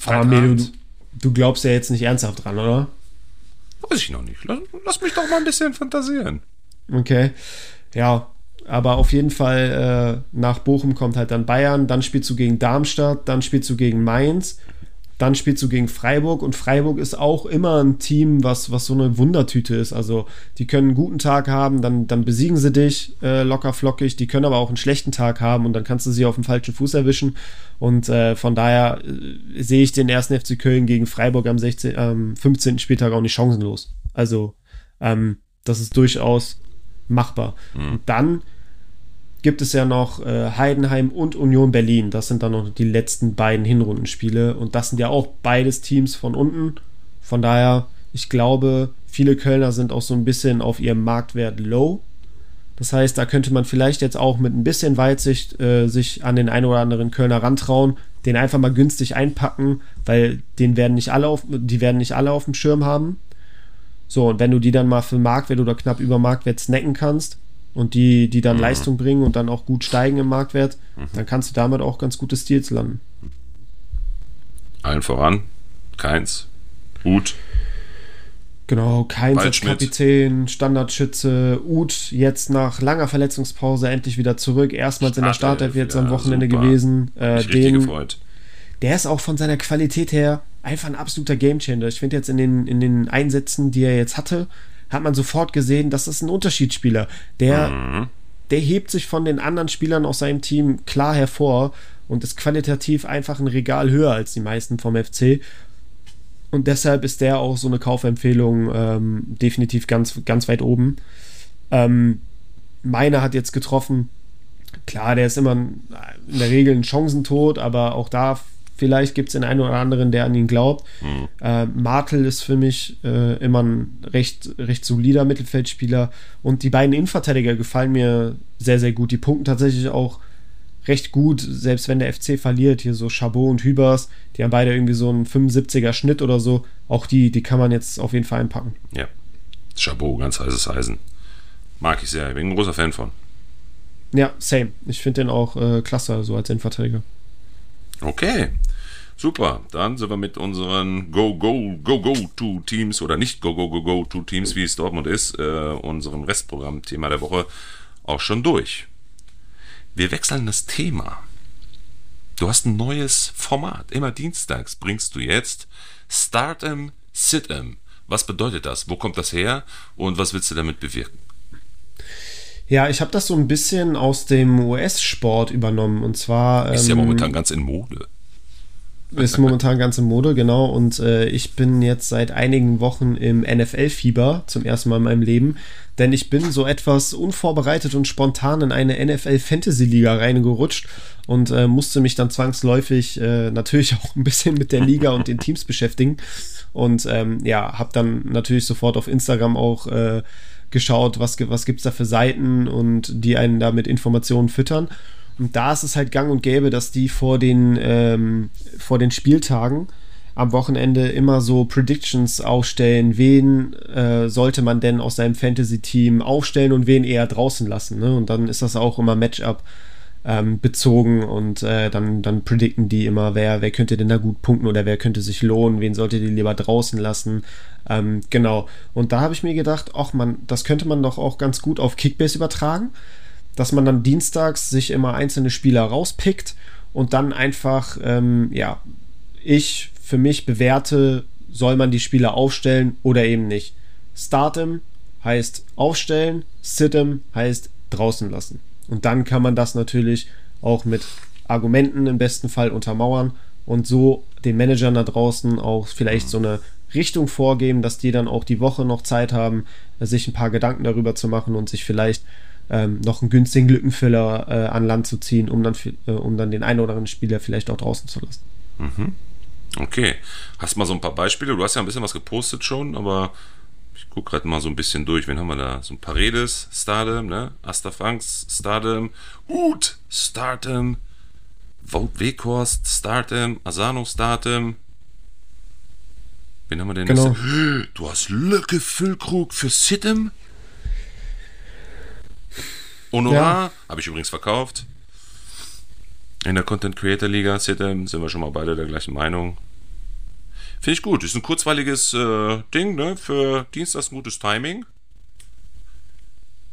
aber Melo, du, du glaubst ja jetzt nicht ernsthaft dran, oder? Weiß ich noch nicht. Lass, lass mich doch mal ein bisschen fantasieren. Okay. Ja, aber auf jeden Fall äh, nach Bochum kommt halt dann Bayern, dann spielst du gegen Darmstadt, dann spielst du gegen Mainz dann spielst du gegen Freiburg und Freiburg ist auch immer ein Team, was, was so eine Wundertüte ist. Also die können einen guten Tag haben, dann, dann besiegen sie dich äh, locker flockig. Die können aber auch einen schlechten Tag haben und dann kannst du sie auf dem falschen Fuß erwischen. Und äh, von daher äh, sehe ich den ersten FC Köln gegen Freiburg am 16, ähm, 15. Spieltag auch nicht chancenlos. Also ähm, das ist durchaus machbar. Mhm. Und dann gibt es ja noch äh, Heidenheim und Union Berlin. Das sind dann noch die letzten beiden Hinrundenspiele. Und das sind ja auch beides Teams von unten. Von daher, ich glaube, viele Kölner sind auch so ein bisschen auf ihrem Marktwert low. Das heißt, da könnte man vielleicht jetzt auch mit ein bisschen Weitsicht äh, sich an den einen oder anderen Kölner rantrauen, den einfach mal günstig einpacken, weil den werden nicht alle auf, die werden nicht alle auf dem Schirm haben. So, und wenn du die dann mal für Marktwert oder knapp über Marktwert snacken kannst, und die, die dann mhm. Leistung bringen und dann auch gut steigen im Marktwert, mhm. dann kannst du damit auch ganz gute Stils landen. Allen voran Keins. Hut. Genau, Keins als. Kapitän, Standardschütze, Uth jetzt nach langer Verletzungspause endlich wieder zurück. Erstmals in der Startelf, Startelf jetzt ja, am Wochenende super. gewesen. Äh, den, gefreut. Der ist auch von seiner Qualität her einfach ein absoluter Gamechanger. Ich finde jetzt in den, in den Einsätzen, die er jetzt hatte, hat man sofort gesehen, das ist ein Unterschiedsspieler. Der, Mhm. der hebt sich von den anderen Spielern aus seinem Team klar hervor und ist qualitativ einfach ein Regal höher als die meisten vom FC. Und deshalb ist der auch so eine Kaufempfehlung ähm, definitiv ganz, ganz weit oben. Ähm, meiner hat jetzt getroffen. Klar, der ist immer in der Regel ein Chancentod, aber auch da vielleicht gibt es den einen oder anderen, der an ihn glaubt. Äh, Martel ist für mich äh, immer ein recht, recht solider Mittelfeldspieler. Und die beiden Innenverteidiger gefallen mir sehr, sehr gut. Die punkten tatsächlich auch recht gut, selbst wenn der FC verliert. Hier so Chabot und Hübers, die haben beide irgendwie so einen 75er Schnitt oder so. Auch die, die kann man jetzt auf jeden Fall einpacken. Ja. Chabot, ganz heißes Eisen. Mag ich sehr. Ich bin ein großer Fan von. Ja, same. Ich finde den auch äh, klasse, so als Innenverteidiger. Okay. Super. Dann sind wir mit unseren Go, Go, Go, Go to Teams oder nicht Go, Go, Go, Go to Teams, wie es Dortmund ist, äh, unserem Restprogramm-Thema der Woche auch schon durch. Wir wechseln das Thema. Du hast ein neues Format. Immer dienstags bringst du jetzt Start'em, Sit'em. Was bedeutet das? Wo kommt das her? Und was willst du damit bewirken? Ja, ich habe das so ein bisschen aus dem US-Sport übernommen. Und zwar. Ist ja ähm, momentan ganz in Mode. Ist momentan ganz in Mode, genau. Und äh, ich bin jetzt seit einigen Wochen im NFL-Fieber zum ersten Mal in meinem Leben. Denn ich bin so etwas unvorbereitet und spontan in eine NFL-Fantasy-Liga reingerutscht und äh, musste mich dann zwangsläufig äh, natürlich auch ein bisschen mit der Liga und den Teams beschäftigen. Und ähm, ja, habe dann natürlich sofort auf Instagram auch äh, geschaut, was, was gibt es da für Seiten und die einen da mit Informationen füttern. Und da ist es halt gang und gäbe, dass die vor den, ähm, vor den Spieltagen am Wochenende immer so Predictions aufstellen, wen äh, sollte man denn aus seinem Fantasy-Team aufstellen und wen eher draußen lassen. Ne? Und dann ist das auch immer Matchup ähm, bezogen und äh, dann, dann predikten die immer, wer, wer könnte denn da gut punkten oder wer könnte sich lohnen, wen solltet ihr lieber draußen lassen. Ähm, genau. Und da habe ich mir gedacht, ach man, das könnte man doch auch ganz gut auf Kickbase übertragen dass man dann dienstags sich immer einzelne Spieler rauspickt und dann einfach, ähm, ja, ich für mich bewerte, soll man die Spieler aufstellen oder eben nicht. Startem heißt aufstellen, sitem heißt draußen lassen. Und dann kann man das natürlich auch mit Argumenten im besten Fall untermauern und so den Managern da draußen auch vielleicht so eine Richtung vorgeben, dass die dann auch die Woche noch Zeit haben, sich ein paar Gedanken darüber zu machen und sich vielleicht ähm, noch einen günstigen Lückenfüller äh, an Land zu ziehen, um dann, äh, um dann den einen oder anderen Spieler vielleicht auch draußen zu lassen. Okay. Hast mal so ein paar Beispiele? Du hast ja ein bisschen was gepostet schon, aber ich gucke gerade mal so ein bisschen durch. Wen haben wir da? So ein Paredes, Stardom, ne? Astafanks, Stardom, Hut, Stardom, Vote Weghorst, Stardom, Asano, Stardom. Wen haben wir denn? Genau. Du hast Lücke Füllkrug für Sitem? Honorar, habe ich übrigens verkauft. In der Content Creator Liga, Sitem, sind wir schon mal beide der gleichen Meinung. Finde ich gut. Ist ein kurzweiliges äh, Ding, ne? Für Dienstags gutes Timing.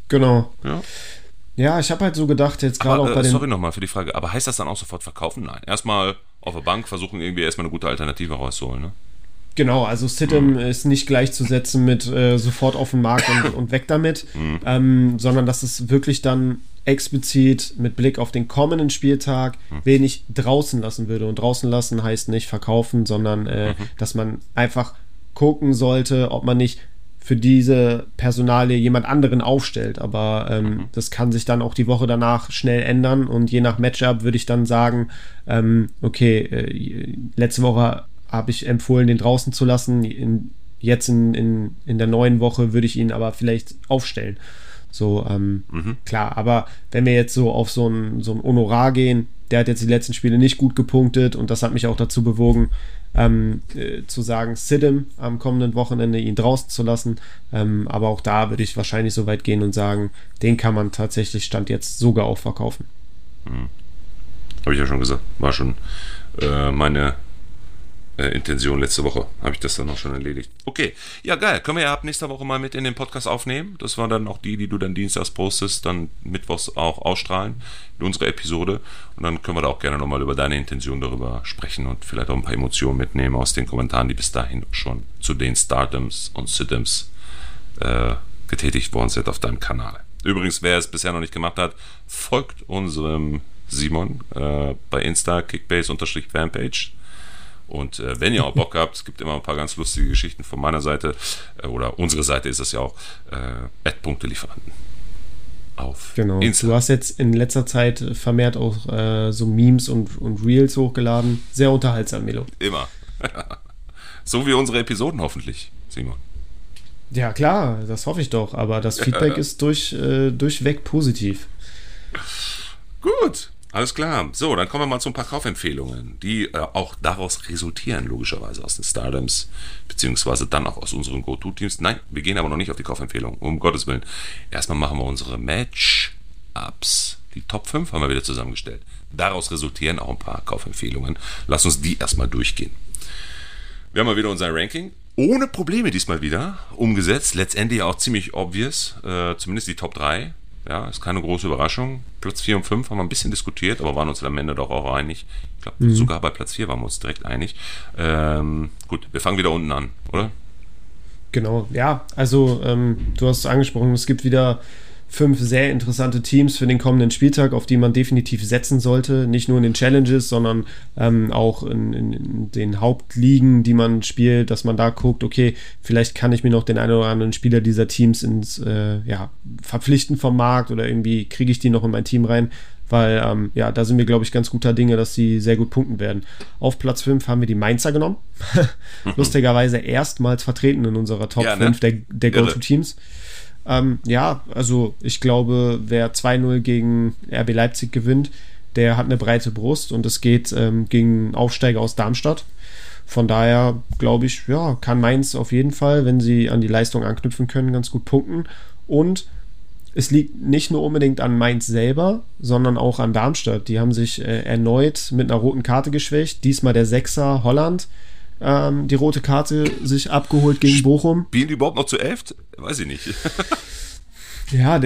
Genau. Ja. Ja, ich habe halt so gedacht, jetzt gerade auch bei äh, den. sorry nochmal für die Frage, aber heißt das dann auch sofort verkaufen? Nein. Erstmal auf der Bank versuchen, irgendwie erstmal eine gute Alternative rauszuholen, ne? Genau, also Sitem ist nicht gleichzusetzen mit äh, sofort auf den Markt und, und weg damit, ähm, sondern dass es wirklich dann explizit mit Blick auf den kommenden Spieltag wenig draußen lassen würde. Und draußen lassen heißt nicht verkaufen, sondern äh, dass man einfach gucken sollte, ob man nicht für diese Personalie jemand anderen aufstellt. Aber ähm, das kann sich dann auch die Woche danach schnell ändern. Und je nach Matchup würde ich dann sagen, ähm, okay, äh, letzte Woche habe ich empfohlen, den draußen zu lassen. In, jetzt in, in, in der neuen Woche würde ich ihn aber vielleicht aufstellen. So, ähm, klar, aber wenn wir jetzt so auf so ein, so ein Honorar gehen, der hat jetzt die letzten Spiele nicht gut gepunktet und das hat mich auch dazu bewogen, ähm, äh, zu sagen, Sidem am kommenden Wochenende ihn draußen zu lassen. Ähm, aber auch da würde ich wahrscheinlich so weit gehen und sagen, den kann man tatsächlich Stand jetzt sogar auch verkaufen. Habe ich ja schon gesagt. War schon äh, meine Intention letzte Woche. Habe ich das dann auch schon erledigt. Okay, ja geil. Können wir ja ab nächster Woche mal mit in den Podcast aufnehmen. Das war dann auch die, die du dann dienstags postest, dann mittwochs auch ausstrahlen in unsere Episode. Und dann können wir da auch gerne nochmal über deine Intention darüber sprechen und vielleicht auch ein paar Emotionen mitnehmen aus den Kommentaren, die bis dahin schon zu den Stardoms und Siddums äh, getätigt worden sind auf deinem Kanal. Übrigens, wer es bisher noch nicht gemacht hat, folgt unserem Simon äh, bei Insta, Kickbase-Fanpage. Und äh, wenn ihr auch Bock habt, es gibt immer ein paar ganz lustige Geschichten von meiner Seite, äh, oder unsere Seite ist es ja auch, äh, Ad-Punkte-Lieferanten. Auf genau. Insta. Du hast jetzt in letzter Zeit vermehrt auch äh, so Memes und, und Reels hochgeladen. Sehr unterhaltsam, Melo. Immer. so wie unsere Episoden hoffentlich, Simon. Ja, klar, das hoffe ich doch. Aber das Feedback ist durch, äh, durchweg positiv. Gut. Alles klar. So, dann kommen wir mal zu ein paar Kaufempfehlungen, die äh, auch daraus resultieren, logischerweise aus den Stardoms, beziehungsweise dann auch aus unseren Go-To-Teams. Nein, wir gehen aber noch nicht auf die Kaufempfehlung, um Gottes Willen. Erstmal machen wir unsere Match-Ups. Die Top 5 haben wir wieder zusammengestellt. Daraus resultieren auch ein paar Kaufempfehlungen. Lass uns die erstmal durchgehen. Wir haben mal wieder unser Ranking. Ohne Probleme diesmal wieder umgesetzt. Letztendlich auch ziemlich obvious. Äh, zumindest die Top 3 ja, ist keine große Überraschung. Platz 4 und 5 haben wir ein bisschen diskutiert, aber waren uns am Ende doch auch einig. Ich glaube, mhm. sogar bei Platz 4 waren wir uns direkt einig. Ähm, gut, wir fangen wieder unten an, oder? Genau, ja, also ähm, du hast es angesprochen, es gibt wieder fünf sehr interessante Teams für den kommenden Spieltag, auf die man definitiv setzen sollte. Nicht nur in den Challenges, sondern ähm, auch in, in, in, den Hauptligen, die man spielt, dass man da guckt, okay, vielleicht kann ich mir noch den einen oder anderen Spieler dieser Teams ins äh, ja, verpflichten vom Markt oder irgendwie kriege ich die noch in mein Team rein. Weil, ähm, ja, da sind wir, glaube ich, ganz guter Dinge, dass sie sehr gut punkten werden. Auf Platz 5 haben wir die Mainzer genommen. Lustigerweise erstmals vertreten in unserer Top ja, ne? 5 der, der Go-To-Teams. Ähm, ja, also ich glaube, wer 2-0 gegen RB Leipzig gewinnt, der hat eine breite Brust und es geht ähm, gegen Aufsteiger aus Darmstadt. Von daher glaube ich, ja, kann Mainz auf jeden Fall, wenn sie an die Leistung anknüpfen können, ganz gut punkten. Und es liegt nicht nur unbedingt an Mainz selber, sondern auch an Darmstadt. Die haben sich äh, erneut mit einer roten Karte geschwächt. Diesmal der Sechser Holland ähm, die rote Karte sich abgeholt gegen Bochum. Spielen die überhaupt noch zu elf? Weiß ich nicht. ja,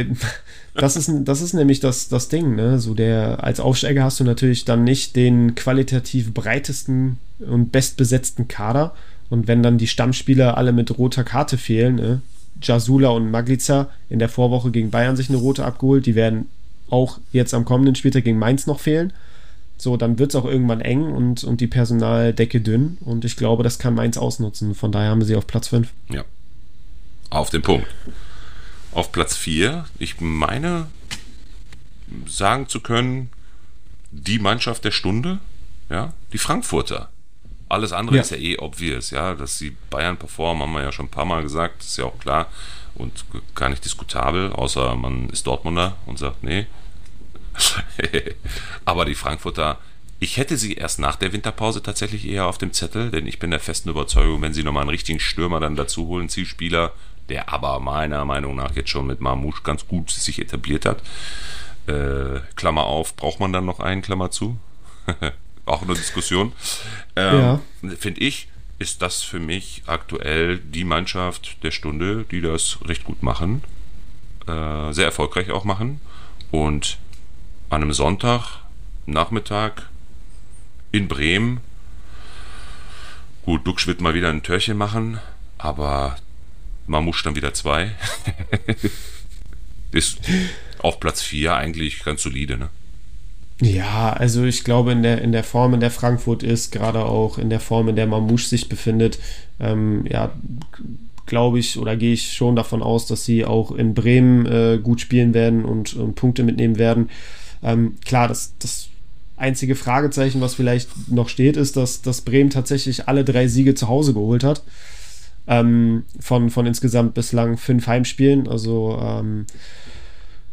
das ist, das ist nämlich das, das Ding. Ne? So der, als Aufsteiger hast du natürlich dann nicht den qualitativ breitesten und bestbesetzten Kader. Und wenn dann die Stammspieler alle mit roter Karte fehlen, ne? Jasula und Maglica in der Vorwoche gegen Bayern sich eine rote abgeholt, die werden auch jetzt am kommenden Spieltag gegen Mainz noch fehlen. So, dann wird es auch irgendwann eng und, und die Personaldecke dünn. Und ich glaube, das kann Mainz ausnutzen. Von daher haben wir sie auf Platz 5. Ja. Auf den Punkt. Auf Platz 4, ich meine, sagen zu können, die Mannschaft der Stunde, ja, die Frankfurter. Alles andere ja. ist ja eh obvious, ja, dass sie Bayern performen, haben wir ja schon ein paar Mal gesagt, ist ja auch klar und gar nicht diskutabel, außer man ist Dortmunder und sagt, nee, Aber die Frankfurter, ich hätte sie erst nach der Winterpause tatsächlich eher auf dem Zettel, denn ich bin der festen Überzeugung, wenn sie nochmal einen richtigen Stürmer dann dazu holen, Zielspieler, der aber meiner Meinung nach jetzt schon mit Marmouche ganz gut sich etabliert hat. Äh, Klammer auf, braucht man dann noch einen, Klammer zu? Auch eine Diskussion. Ähm, ja. Finde ich, ist das für mich aktuell die Mannschaft der Stunde, die das recht gut machen. Äh, sehr erfolgreich auch machen. Und an einem Sonntag Nachmittag in Bremen. Gut, Duxch wird mal wieder ein Törchen machen, aber Mamusch dann wieder zwei. ist auf Platz 4 eigentlich ganz solide, ne? Ja, also ich glaube, in der, in der Form, in der Frankfurt ist, gerade auch in der Form, in der Mamouche sich befindet, ähm, ja, glaube ich oder gehe ich schon davon aus, dass sie auch in Bremen äh, gut spielen werden und, und Punkte mitnehmen werden. Ähm, klar, das, das einzige Fragezeichen, was vielleicht noch steht, ist, dass, dass Bremen tatsächlich alle drei Siege zu Hause geholt hat. Ähm, von, von insgesamt bislang fünf Heimspielen. Also ähm,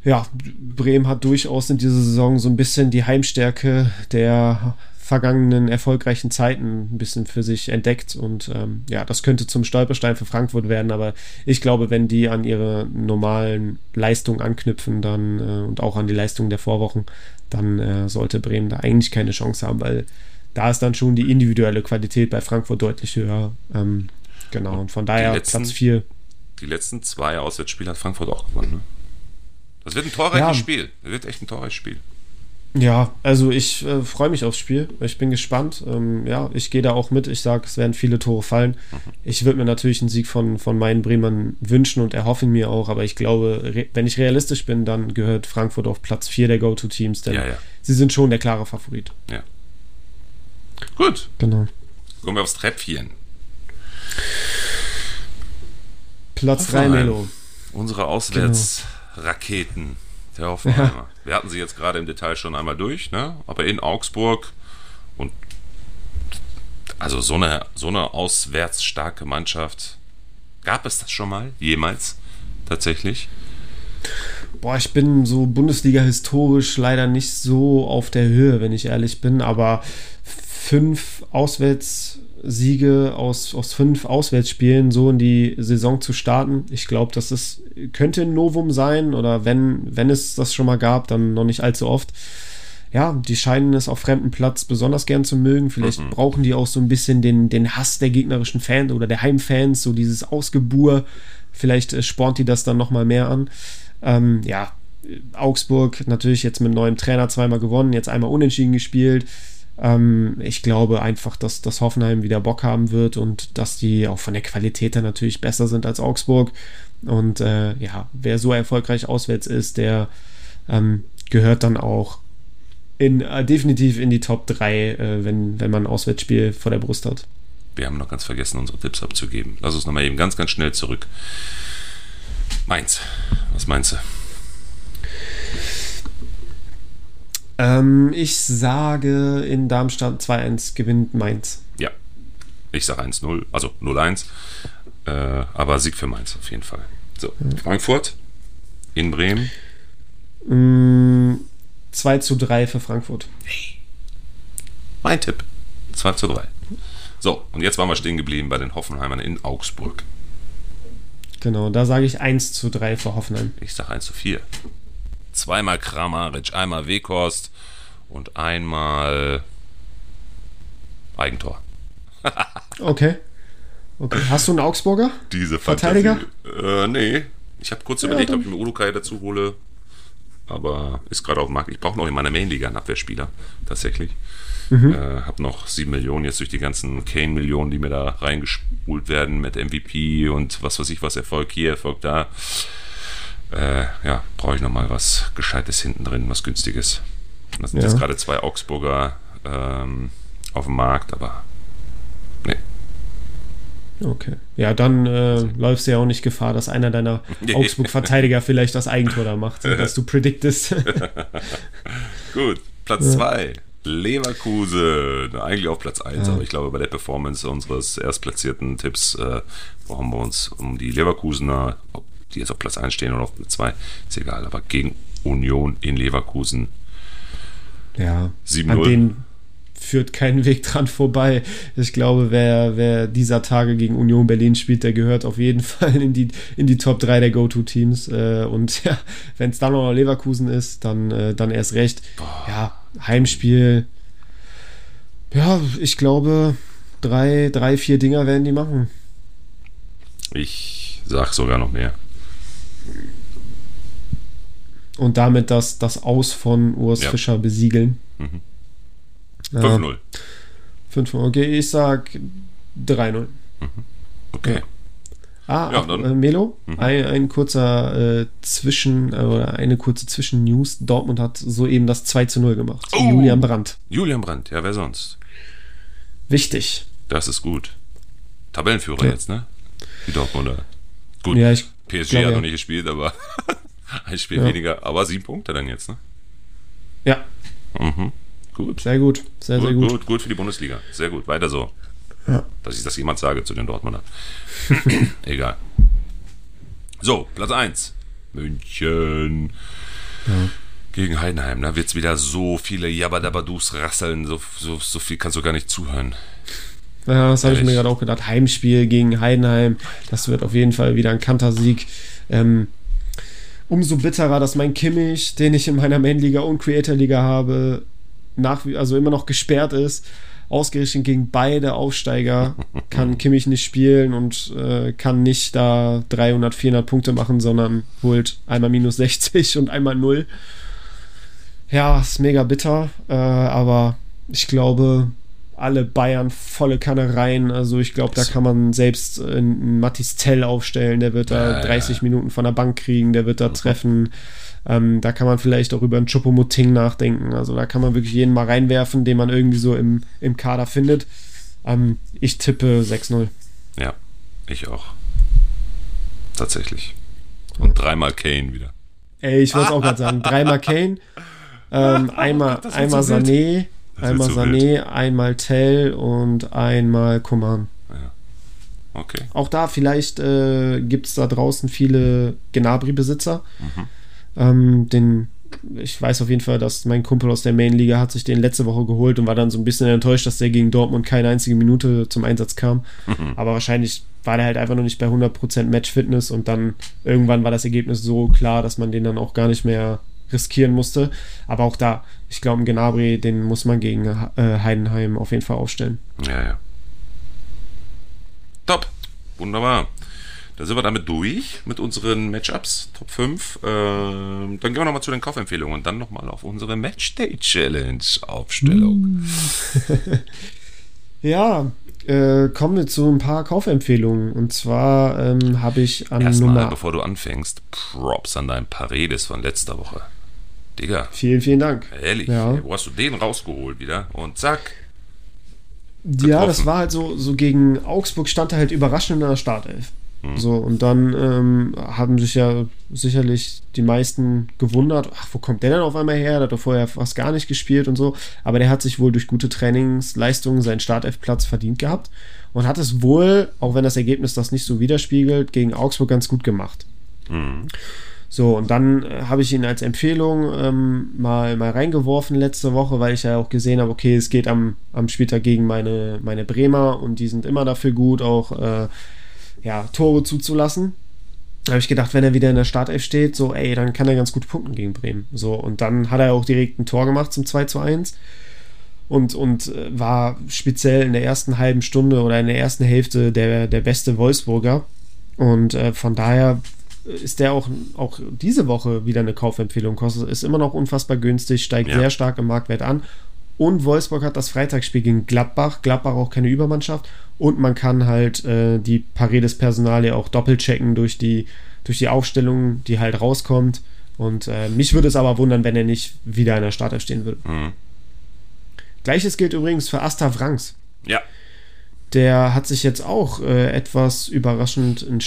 ja, Bremen hat durchaus in dieser Saison so ein bisschen die Heimstärke der vergangenen erfolgreichen Zeiten ein bisschen für sich entdeckt und ähm, ja, das könnte zum Stolperstein für Frankfurt werden, aber ich glaube, wenn die an ihre normalen Leistungen anknüpfen dann äh, und auch an die Leistungen der Vorwochen, dann äh, sollte Bremen da eigentlich keine Chance haben, weil da ist dann schon die individuelle Qualität bei Frankfurt deutlich höher. Ähm, genau, und von daher letzten, Platz 4. Die letzten zwei Auswärtsspiele hat Frankfurt auch gewonnen. Ne? Das wird ein torreiches ja. Spiel. Das wird echt ein torreiches Spiel. Ja, also ich äh, freue mich aufs Spiel. Ich bin gespannt. Ähm, ja, ich gehe da auch mit. Ich sage, es werden viele Tore fallen. Mhm. Ich würde mir natürlich einen Sieg von, von meinen Bremern wünschen und erhoffe mir auch. Aber ich glaube, wenn ich realistisch bin, dann gehört Frankfurt auf Platz 4 der Go-To-Teams, denn ja, ja. sie sind schon der klare Favorit. Ja. Gut. Genau. Kommen wir aufs Treppchen. Platz 3, Melo. Unsere Auswärtsraketen. Genau. Der Hoffenheimer. Ja. Wir hatten sie jetzt gerade im Detail schon einmal durch, ne? aber in Augsburg und also so eine, so eine auswärts starke Mannschaft. Gab es das schon mal? Jemals? Tatsächlich? Boah, ich bin so Bundesliga historisch leider nicht so auf der Höhe, wenn ich ehrlich bin, aber fünf Auswärts Siege aus, aus fünf Auswärtsspielen so in die Saison zu starten. Ich glaube, das ist, könnte ein Novum sein oder wenn, wenn es das schon mal gab, dann noch nicht allzu oft. Ja, die scheinen es auf fremden Platz besonders gern zu mögen. Vielleicht mhm. brauchen die auch so ein bisschen den, den Hass der gegnerischen Fans oder der Heimfans, so dieses Ausgebur. Vielleicht äh, spornt die das dann nochmal mehr an. Ähm, ja, Augsburg natürlich jetzt mit neuem Trainer zweimal gewonnen, jetzt einmal unentschieden gespielt. Ähm, ich glaube einfach, dass, dass Hoffenheim wieder Bock haben wird und dass die auch von der Qualität her natürlich besser sind als Augsburg. Und äh, ja, wer so erfolgreich auswärts ist, der ähm, gehört dann auch in, äh, definitiv in die Top 3, äh, wenn, wenn man ein Auswärtsspiel vor der Brust hat. Wir haben noch ganz vergessen, unsere Tipps abzugeben. Lass uns nochmal eben ganz, ganz schnell zurück. Mainz, was meinst du? Ähm, ich sage in Darmstadt 2-1 gewinnt Mainz. Ja. Ich sage 1-0, also 0-1. Äh, aber Sieg für Mainz auf jeden Fall. So, ja. Frankfurt in Bremen. Mm, 2 zu 3 für Frankfurt. Hey. Mein Tipp. 2 zu 3. So, und jetzt waren wir stehen geblieben bei den Hoffenheimern in Augsburg. Genau, da sage ich 1 zu 3 für Hoffenheim. Ich sage 1 zu 4 zweimal Kramaric, einmal Weghorst und einmal Eigentor. okay. Okay. Hast du einen Augsburger? Diese Verteidiger? Äh, nee. Ich habe kurz ja, überlegt, ob ich mir Urukai dazu hole. Aber ist gerade auf dem Markt. Ich brauche noch in meiner Mainliga einen Abwehrspieler. Tatsächlich. Mhm. Äh, habe noch 7 Millionen jetzt durch die ganzen Kane-Millionen, die mir da reingespult werden mit MVP und was weiß ich was, Erfolg hier, Erfolg da äh, ja, brauche ich nochmal was Gescheites hinten drin, was Günstiges. Das sind ja. jetzt gerade zwei Augsburger ähm, auf dem Markt, aber nee. Okay. Ja, dann äh, läufst du ja auch nicht Gefahr, dass einer deiner Augsburg-Verteidiger vielleicht das Eigentor da macht, dass du prediktest. Gut, Platz 2. Ja. Leverkusen, eigentlich auf Platz 1, ja. aber ich glaube, bei der Performance unseres erstplatzierten Tipps äh, brauchen wir uns um die Leverkusener, die jetzt auf Platz 1 stehen oder auf Platz 2, ist egal. Aber gegen Union in Leverkusen. Ja, 7 an denen führt kein Weg dran vorbei. Ich glaube, wer, wer dieser Tage gegen Union Berlin spielt, der gehört auf jeden Fall in die, in die Top 3 der Go-To-Teams. Äh, und ja, wenn es dann noch Leverkusen ist, dann, äh, dann erst recht. Ja, Heimspiel. Ja, ich glaube, drei, drei, vier Dinger werden die machen. Ich sag sogar noch mehr. Und damit das, das Aus von Urs ja. Fischer besiegeln. Mhm. 5-0. 5-0. Okay, ich sag 3-0. Mhm. Okay. Ja. Ah, ja, dann, äh, Melo, mhm. ein, ein, kurzer äh, Zwischen, äh, oder eine kurze Zwischen-News. Dortmund hat soeben das 2 zu 0 gemacht. Oh, Julian Brandt. Julian Brandt, ja, wer sonst? Wichtig. Das ist gut. Tabellenführer ja. jetzt, ne? Die Dortmunder. Gut. Ja, ich PSG glaub, hat noch nicht gespielt, aber ein Spiel ja. weniger. Aber sieben Punkte dann jetzt, ne? Ja. Mhm. Gut. Sehr gut. Sehr, gut, sehr gut. Gut, gut für die Bundesliga. Sehr gut. Weiter so. Ja. Dass ich das jemand sage zu den Dortmunder. Egal. So, Platz 1. München. Ja. Gegen Heidenheim. Da wird es wieder so viele Jabadabadus rasseln. So, so, so viel kannst du gar nicht zuhören. Ja, das habe ich mir gerade auch gedacht. Heimspiel gegen Heidenheim, das wird auf jeden Fall wieder ein Kantersieg. Ähm, umso bitterer, dass mein Kimmich, den ich in meiner Main-Liga und Creator-Liga habe, nach wie also immer noch gesperrt ist. Ausgerechnet gegen beide Aufsteiger kann Kimmich nicht spielen und äh, kann nicht da 300, 400 Punkte machen, sondern holt einmal minus 60 und einmal 0. Ja, ist mega bitter, äh, aber ich glaube, alle Bayern volle Kanne rein. Also ich glaube, da kann man selbst einen Mattis Tell aufstellen, der wird da ja, 30 ja. Minuten von der Bank kriegen, der wird da mhm. treffen. Ähm, da kann man vielleicht auch über einen Chopomoting nachdenken. Also da kann man wirklich jeden mal reinwerfen, den man irgendwie so im, im Kader findet. Ähm, ich tippe 6-0. Ja, ich auch. Tatsächlich. Und dreimal Kane wieder. Ey, ich wollte es auch gerade sagen. Dreimal Kane, ähm, einmal, einmal Sané, einmal so Sané, wild. einmal Tell und einmal Coman. Ja. Okay. Auch da, vielleicht äh, gibt es da draußen viele Gnabry-Besitzer. Mhm ähm, den, ich weiß auf jeden Fall, dass mein Kumpel aus der Main-Liga hat sich den letzte Woche geholt und war dann so ein bisschen enttäuscht, dass der gegen Dortmund keine einzige Minute zum Einsatz kam. Mhm. Aber wahrscheinlich war der halt einfach noch nicht bei 100% Match-Fitness und dann irgendwann war das Ergebnis so klar, dass man den dann auch gar nicht mehr riskieren musste. Aber auch da, ich glaube, Gnabry, den muss man gegen äh, Heidenheim auf jeden Fall aufstellen. Ja, ja. Top. Wunderbar. Da sind wir damit durch mit unseren Matchups, Top 5. Ähm, dann gehen wir nochmal zu den Kaufempfehlungen und dann nochmal auf unsere Matchday Challenge Aufstellung. ja, äh, kommen wir zu ein paar Kaufempfehlungen. Und zwar ähm, habe ich an Erstmal, Nummer... bevor du anfängst, Props an deinen Paredes von letzter Woche. Digga. Vielen, vielen Dank. Ehrlich, ja. wo hast du den rausgeholt wieder? Und zack. Getroffen. Ja, das war halt so, so gegen Augsburg stand er halt überraschend in der Startelf. Mhm. So, und dann ähm, haben sich ja sicherlich die meisten gewundert, ach, wo kommt der denn auf einmal her? Der hat doch vorher fast gar nicht gespielt und so. Aber der hat sich wohl durch gute Trainingsleistungen seinen Startelfplatz verdient gehabt und hat es wohl, auch wenn das Ergebnis das nicht so widerspiegelt, gegen Augsburg ganz gut gemacht. Mhm. So, und dann äh, habe ich ihn als Empfehlung ähm, mal, mal reingeworfen letzte Woche, weil ich ja auch gesehen habe, okay, es geht am, am Spieltag gegen meine, meine Bremer und die sind immer dafür gut, auch äh, ja, Tore zuzulassen. Da habe ich gedacht, wenn er wieder in der Startelf steht, so, ey, dann kann er ganz gut punkten gegen Bremen. So, und dann hat er auch direkt ein Tor gemacht zum 2 zu 1 und, und äh, war speziell in der ersten halben Stunde oder in der ersten Hälfte der, der beste Wolfsburger. Und äh, von daher ist der auch, auch diese Woche wieder eine Kaufempfehlung. Kostet, ist immer noch unfassbar günstig, steigt ja. sehr stark im Marktwert an. Und Wolfsburg hat das Freitagsspiel gegen Gladbach. Gladbach auch keine Übermannschaft. Und man kann halt äh, die Paredes-Personalie auch doppelt checken durch die, durch die Aufstellung, die halt rauskommt. Und äh, mich würde es aber wundern, wenn er nicht wieder in der Startelf stehen würde. Mhm. Gleiches gilt übrigens für Asta Franks. Ja. Der hat sich jetzt auch äh, etwas überraschend einen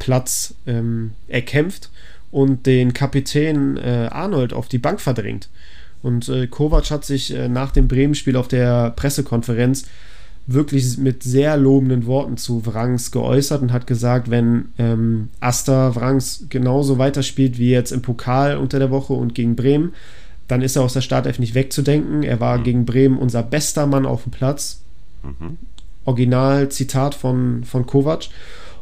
Startelf-Platz ähm, erkämpft und den Kapitän äh, Arnold auf die Bank verdrängt. Und äh, Kovac hat sich äh, nach dem Bremen-Spiel auf der Pressekonferenz wirklich mit sehr lobenden Worten zu Wrangs geäußert und hat gesagt, wenn ähm, Asta Wrangs genauso weiterspielt wie jetzt im Pokal unter der Woche und gegen Bremen, dann ist er aus der Startelf nicht wegzudenken. Er war mhm. gegen Bremen unser bester Mann auf dem Platz. Mhm. Original Zitat von, von Kovac.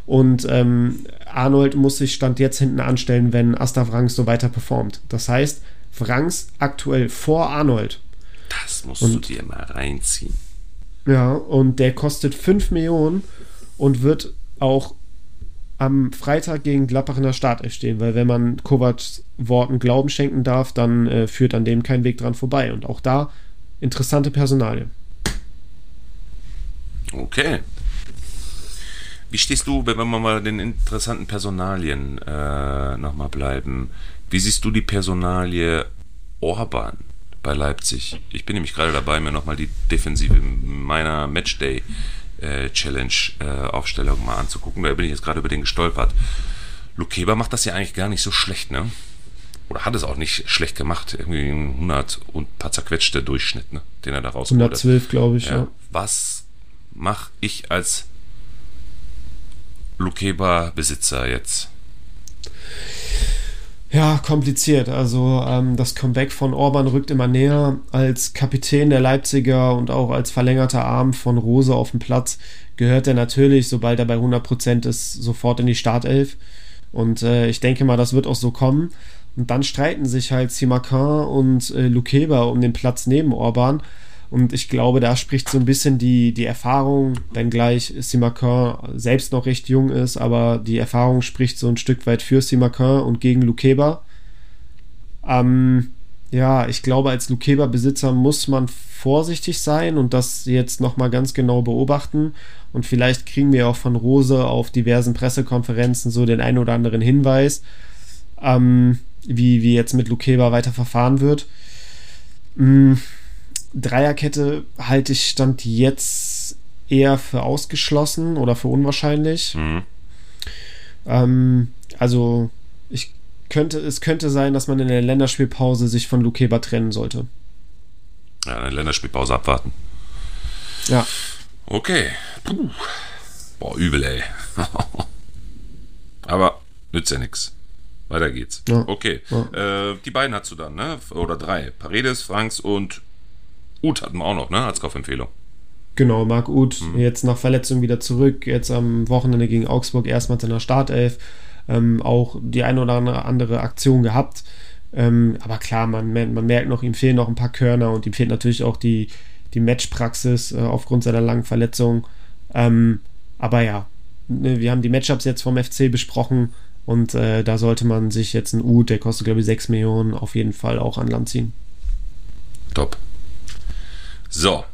Und ähm, Arnold muss sich Stand jetzt hinten anstellen, wenn Asta Wrangs so weiter performt. Das heißt, Wrangs aktuell vor Arnold. Das musst und, du dir mal reinziehen. Ja, und der kostet 5 Millionen und wird auch am Freitag gegen Gladbach in der Startelf stehen, weil wenn man Kovacs Worten Glauben schenken darf, dann äh, führt an dem kein Weg dran vorbei. Und auch da interessante Personalie. Okay. Wie stehst du, wenn wir mal den interessanten Personalien äh, nochmal bleiben? Wie siehst du die Personalie Orban? bei Leipzig. Ich bin nämlich gerade dabei, mir nochmal die Defensive meiner Matchday äh, Challenge äh, Aufstellung mal anzugucken. Da bin ich jetzt gerade über den gestolpert. Lukeba macht das ja eigentlich gar nicht so schlecht, ne? Oder hat es auch nicht schlecht gemacht. Irgendwie ein 100 und ein paar zerquetschte Durchschnitt, ne? Den er da raus 112, glaube ich, ja. ja. Was mache ich als Lukeba-Besitzer jetzt? Ja, kompliziert. Also ähm, das Comeback von Orban rückt immer näher. Als Kapitän der Leipziger und auch als verlängerter Arm von Rose auf dem Platz gehört er natürlich, sobald er bei 100% ist, sofort in die Startelf. Und äh, ich denke mal, das wird auch so kommen. Und dann streiten sich halt Simakan und äh, Lukeba um den Platz neben Orban. Und ich glaube, da spricht so ein bisschen die, die Erfahrung, wenngleich Simakan selbst noch recht jung ist, aber die Erfahrung spricht so ein Stück weit für Simakan und gegen Lukeba. Ähm, ja, ich glaube, als Lukeba-Besitzer muss man vorsichtig sein und das jetzt nochmal ganz genau beobachten. Und vielleicht kriegen wir auch von Rose auf diversen Pressekonferenzen so den einen oder anderen Hinweis, ähm, wie, wie jetzt mit Lukeba weiter verfahren wird. Mhm. Dreierkette halte ich Stand jetzt eher für ausgeschlossen oder für unwahrscheinlich. Mhm. Ähm, also ich könnte, es könnte sein, dass man in der Länderspielpause sich von Lukeba trennen sollte. Ja, eine Länderspielpause abwarten. Ja. Okay. Puh. Boah, übel, ey. Aber nützt ja nichts. Weiter geht's. Ja. Okay. Ja. Äh, die beiden hast du dann, ne? Oder drei. Paredes, Franks und Uth hatten wir auch noch, ne? Als Kaufempfehlung. Genau, Marc Uth mhm. jetzt nach Verletzung wieder zurück. Jetzt am Wochenende gegen Augsburg erstmals in der Startelf. Ähm, auch die eine oder andere Aktion gehabt. Ähm, aber klar, man, man merkt noch, ihm fehlen noch ein paar Körner und ihm fehlt natürlich auch die, die Matchpraxis äh, aufgrund seiner langen Verletzung. Ähm, aber ja, ne, wir haben die Matchups jetzt vom FC besprochen und äh, da sollte man sich jetzt ein U, der kostet glaube ich 6 Millionen, auf jeden Fall auch an Land ziehen. Top. So,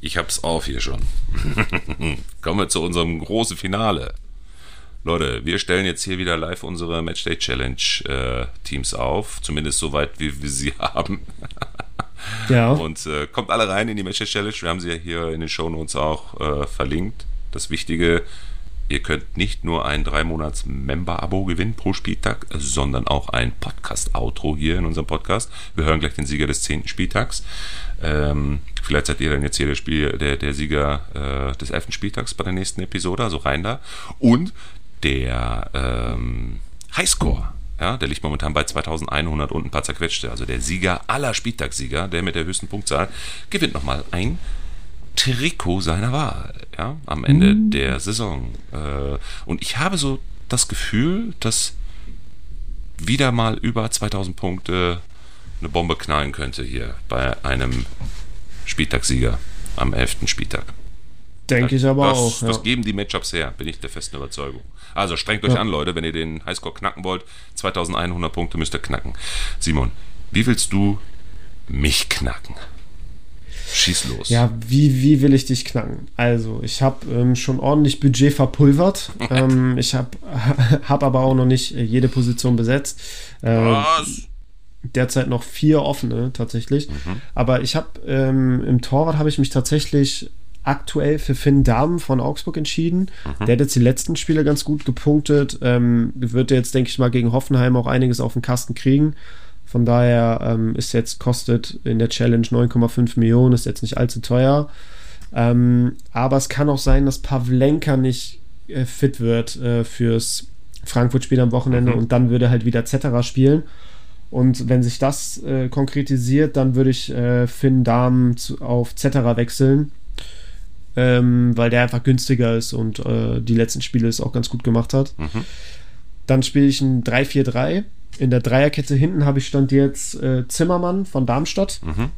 ich hab's auf hier schon. Kommen wir zu unserem großen Finale. Leute, wir stellen jetzt hier wieder live unsere Matchday Challenge äh, Teams auf, zumindest soweit wie wir sie haben. ja. Und äh, kommt alle rein in die Matchday Challenge. Wir haben sie ja hier in den Show Notes auch äh, verlinkt. Das Wichtige, ihr könnt nicht nur ein 3-Monats-Member-Abo gewinnen pro Spieltag, sondern auch ein Podcast-Outro hier in unserem Podcast. Wir hören gleich den Sieger des 10. Spieltags. Ähm, vielleicht seid ihr dann jetzt hier der, Spiel, der, der Sieger äh, des 11. Spieltags bei der nächsten Episode, also rein da. Und der ähm, Highscore, ja, der liegt momentan bei 2100 und ein paar zerquetschte. Also der Sieger aller Spieltagssieger, der mit der höchsten Punktzahl, gewinnt nochmal ein Trikot seiner Wahl, ja, am Ende mhm. der Saison. Äh, und ich habe so das Gefühl, dass wieder mal über 2000 Punkte eine Bombe knallen könnte hier bei einem Spieltagssieger am 11. Spieltag. Denke ich aber das, auch. Ja. Das geben die Matchups her, bin ich der festen Überzeugung. Also strengt euch ja. an, Leute, wenn ihr den Highscore knacken wollt. 2100 Punkte müsst ihr knacken. Simon, wie willst du mich knacken? Schieß los. Ja, wie, wie will ich dich knacken? Also, ich habe ähm, schon ordentlich Budget verpulvert. ähm, ich habe hab aber auch noch nicht äh, jede Position besetzt. Äh, Was? Derzeit noch vier offene tatsächlich. Mhm. Aber ich habe ähm, im Torwart habe ich mich tatsächlich aktuell für Finn Dahmen von Augsburg entschieden. Mhm. Der hat jetzt die letzten Spiele ganz gut gepunktet. Ähm, wird jetzt, denke ich mal, gegen Hoffenheim auch einiges auf den Kasten kriegen. Von daher ähm, ist jetzt, kostet in der Challenge 9,5 Millionen, ist jetzt nicht allzu teuer. Ähm, aber es kann auch sein, dass Pavlenka nicht äh, fit wird äh, fürs Frankfurt-Spiel am Wochenende mhm. und dann würde halt wieder Zetterer spielen. Und wenn sich das äh, konkretisiert, dann würde ich äh, Finn Dahmen zu, auf Zetterer wechseln ähm, weil der einfach günstiger ist und äh, die letzten Spiele es auch ganz gut gemacht hat. Mhm. Dann spiele ich ein 3-4-3. In der Dreierkette hinten habe ich stand jetzt äh, Zimmermann von Darmstadt. Mhm.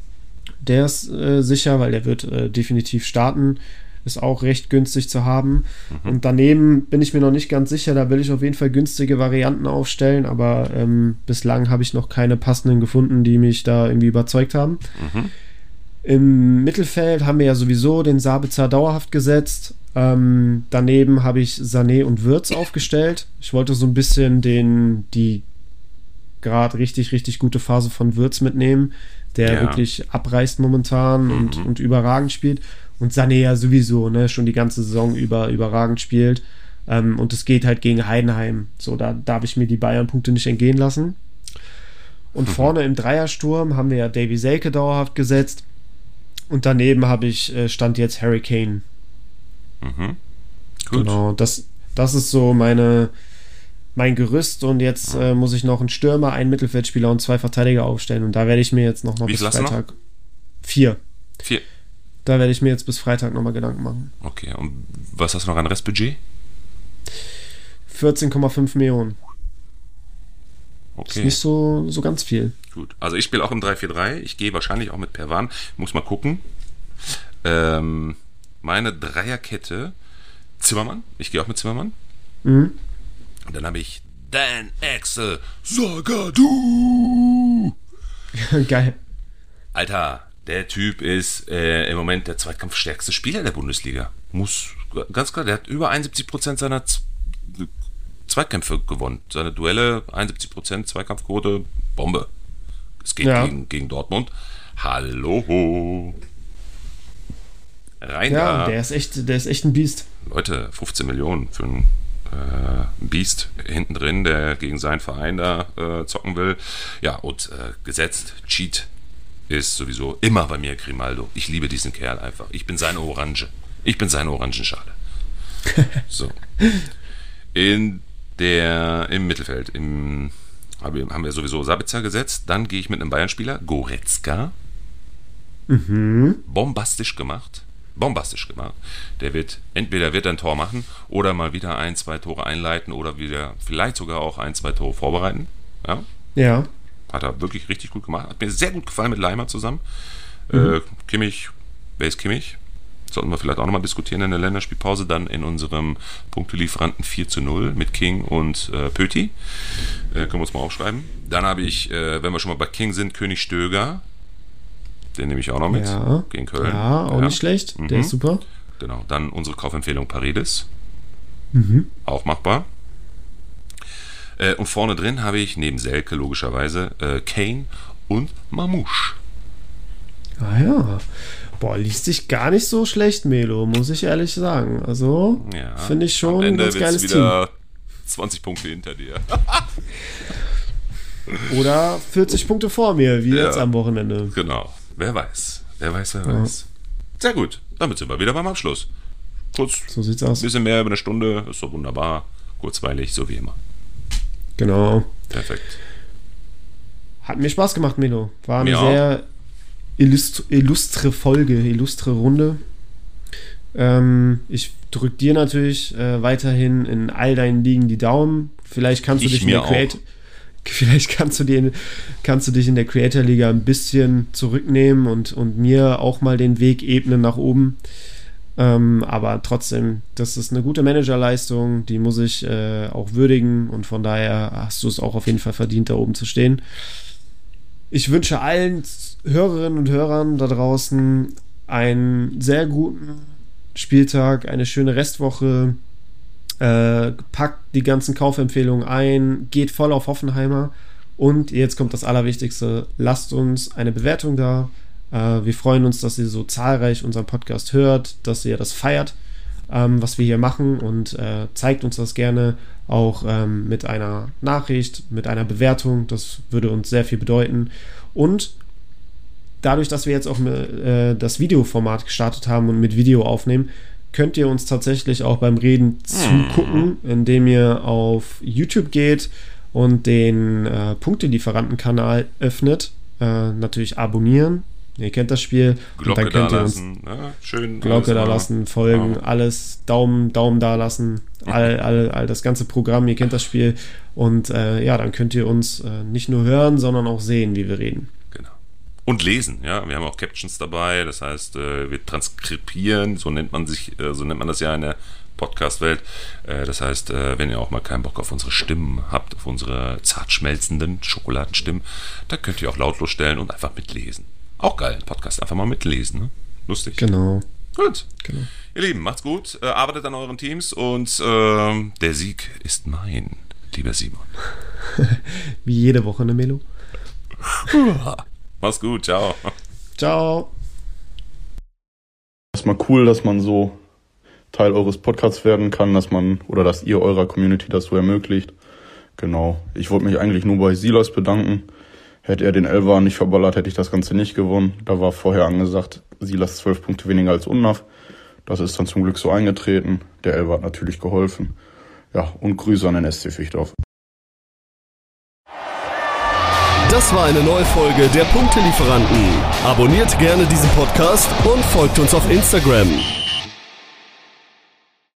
Der ist äh, sicher, weil der wird äh, definitiv starten. Ist auch recht günstig zu haben. Mhm. Und daneben bin ich mir noch nicht ganz sicher. Da will ich auf jeden Fall günstige Varianten aufstellen, aber ähm, bislang habe ich noch keine passenden gefunden, die mich da irgendwie überzeugt haben. Mhm. Im Mittelfeld haben wir ja sowieso den Sabitzer dauerhaft gesetzt. Ähm, daneben habe ich Sané und Würz aufgestellt. Ich wollte so ein bisschen den, die gerade richtig, richtig gute Phase von Würz mitnehmen, der ja. wirklich abreißt momentan mhm. und, und überragend spielt. Und Sané ja sowieso, ne, schon die ganze Saison über überragend spielt. Ähm, und es geht halt gegen Heidenheim. So, da darf ich mir die Bayern-Punkte nicht entgehen lassen. Und mhm. vorne im Dreiersturm haben wir ja Davy Selke dauerhaft gesetzt. Und daneben habe ich, äh, stand jetzt Harry Kane. Mhm. Gut. Genau, das, das ist so meine, mein Gerüst und jetzt äh, muss ich noch einen Stürmer, einen Mittelfeldspieler und zwei Verteidiger aufstellen und da werde ich mir jetzt noch mal Wie bis Freitag. Noch? Vier. Vier. Da werde ich mir jetzt bis Freitag nochmal Gedanken machen. Okay, und was hast du noch an Restbudget? 14,5 Millionen. Ist nicht so, so ganz viel. Gut. Also ich spiele auch im 3-4-3. Ich gehe wahrscheinlich auch mit Perwan. Muss mal gucken. Ähm, meine Dreierkette Zimmermann. Ich gehe auch mit Zimmermann. Mhm. Und dann habe ich Dan Axel Sagadu. Geil. Alter, der Typ ist äh, im Moment der zweitkampfstärkste Spieler der Bundesliga. Muss ganz klar, der hat über 71% seiner Z Zweikämpfe gewonnen. Seine Duelle 71% Zweikampfquote, Bombe. Es geht Ja. gegen, gegen Dortmund. Hallo. Rein Ja, da. der ist echt, der ist echt ein Biest. Leute, 15 Millionen für einen äh, Beast hinten drin, der gegen seinen Verein da äh, zocken will. Ja, und äh, gesetzt, Cheat ist sowieso immer bei mir Grimaldo. Ich liebe diesen Kerl einfach. Ich bin seine Orange. Ich bin seine Orangenschale. so. In der, im Mittelfeld, im, habe- haben wir sowieso Sabitzer gesetzt. Dann gehe ich mit einem Bayern-Spieler, Goretzka. Bombastisch gemacht. Bombastisch gemacht. Der wird, entweder wird ein Tor machen oder mal wieder ein, zwei Tore einleiten oder wieder vielleicht sogar auch ein, zwei Tore vorbereiten. Ja, Ja. hat er wirklich richtig gut gemacht. Hat mir sehr gut gefallen mit Leimer zusammen. Äh, Kimmich, wer ist Kimmich? Sollten wir vielleicht auch nochmal diskutieren in der Länderspielpause. Dann in unserem Punktelieferanten 4 zu 0 mit King und äh, Pöti. Äh, können wir uns mal aufschreiben. Dann habe ich, äh, wenn wir schon mal bei King sind, König Stöger. Den nehme ich auch noch mit. Ja. Gegen Köln. Ja, auch nicht schlecht. Der Mhm. ist super. Genau. Dann unsere Kaufempfehlung Paredes. Mhm. Auch machbar. Äh, und vorne drin habe ich neben Selke logischerweise äh, Kane und Mamouche. Ah ja. Boah, liest sich gar nicht so schlecht, Melo, muss ich ehrlich sagen. Also, Ja. finde ich schon ein ganz geiles wieder 20 Punkte hinter dir. Team. Oder 40 Punkte vor mir, wie Ja. jetzt am Wochenende. genau. Wer weiß. Wer weiß, wer weiß. Sehr gut. Damit sind wir wieder beim Abschluss. Kurz, So sieht's ein aus. bisschen mehr über eine Stunde. Ist so wunderbar. Kurzweilig, so wie immer. Genau. Perfekt. Hat mir Spaß gemacht, Melo. War eine Mir sehr illust illustre Folge, illustre Runde. Ähm, ich drück dir natürlich äh, weiterhin in all deinen Ligen die Daumen. Vielleicht kannst du Ich dich in mir der Creator Vielleicht kannst du, dir, kannst du dich in der Creator Liga ein bisschen zurücknehmen und, und mir auch mal den Weg ebnen nach oben. Ähm, aber trotzdem, das ist eine gute Managerleistung, die muss ich äh, auch würdigen und von daher hast du es auch auf jeden Fall verdient, da oben zu stehen. Ich wünsche allen Hörerinnen und Hörern da draußen einen sehr guten Spieltag, eine schöne Restwoche. Äh, packt die ganzen Kaufempfehlungen ein, geht voll auf Hoffenheimer und jetzt kommt das Allerwichtigste: lasst uns eine Bewertung da. Äh, wir freuen uns, dass ihr so zahlreich unseren Podcast hört, dass ihr das feiert, ähm, was wir hier machen und äh, zeigt uns das gerne auch ähm, mit einer Nachricht, mit einer Bewertung. Das würde uns sehr viel bedeuten. Und dadurch, dass wir jetzt auch äh, das Videoformat gestartet haben und mit Video aufnehmen, könnt ihr uns tatsächlich auch beim Reden zugucken, indem ihr auf YouTube geht und den äh, Punktelieferantenkanal öffnet. Äh, natürlich abonnieren. Ihr kennt das Spiel. und Glocke dann da könnt ihr uns lassen. Ne? Schön. Glocke da lassen, folgen, Ja. alles, Daumen, Daumen da lassen, all, all, all das ganze Programm, ihr kennt das Spiel. Und äh, ja, dann könnt ihr uns äh, nicht nur hören, sondern auch sehen, wie wir reden. Und lesen, ja. Wir haben auch Captions dabei, das heißt, äh, wir transkribieren, so nennt man sich, äh, so nennt man das ja in der Podcast-Welt. Äh, das heißt, äh, wenn ihr auch mal keinen Bock auf unsere Stimmen habt, auf unsere zart schmelzenden Schokoladenstimmen, dann könnt ihr auch lautlos stellen und einfach mitlesen. Auch geil, Podcast einfach mal mitlesen, ne? Lustig. Genau. Gut. genau. Ihr Lieben, macht's gut, äh, arbeitet an euren Teams und ähm, der Sieg ist mein, lieber Simon. Wie jede Woche eine Melo. Mach's gut, ciao. Ciao. Erstmal cool, dass man so Teil eures Podcasts werden kann, dass man oder dass ihr eurer Community das so ermöglicht. Genau. Ich wollte mich eigentlich nur bei Silas bedanken. Hätte er den Elfer nicht verballert, hätte ich das Ganze nicht gewonnen. Da war vorher angesagt, Silas zwölf Punkte weniger als Unnaf. Das ist dann zum Glück so eingetreten. Der Elfer hat natürlich geholfen. Ja, und Grüße an den SC Fichtdorf. Das war eine neue Folge der Punktelieferanten. Abonniert gerne diesen Podcast und folgt uns auf Instagram.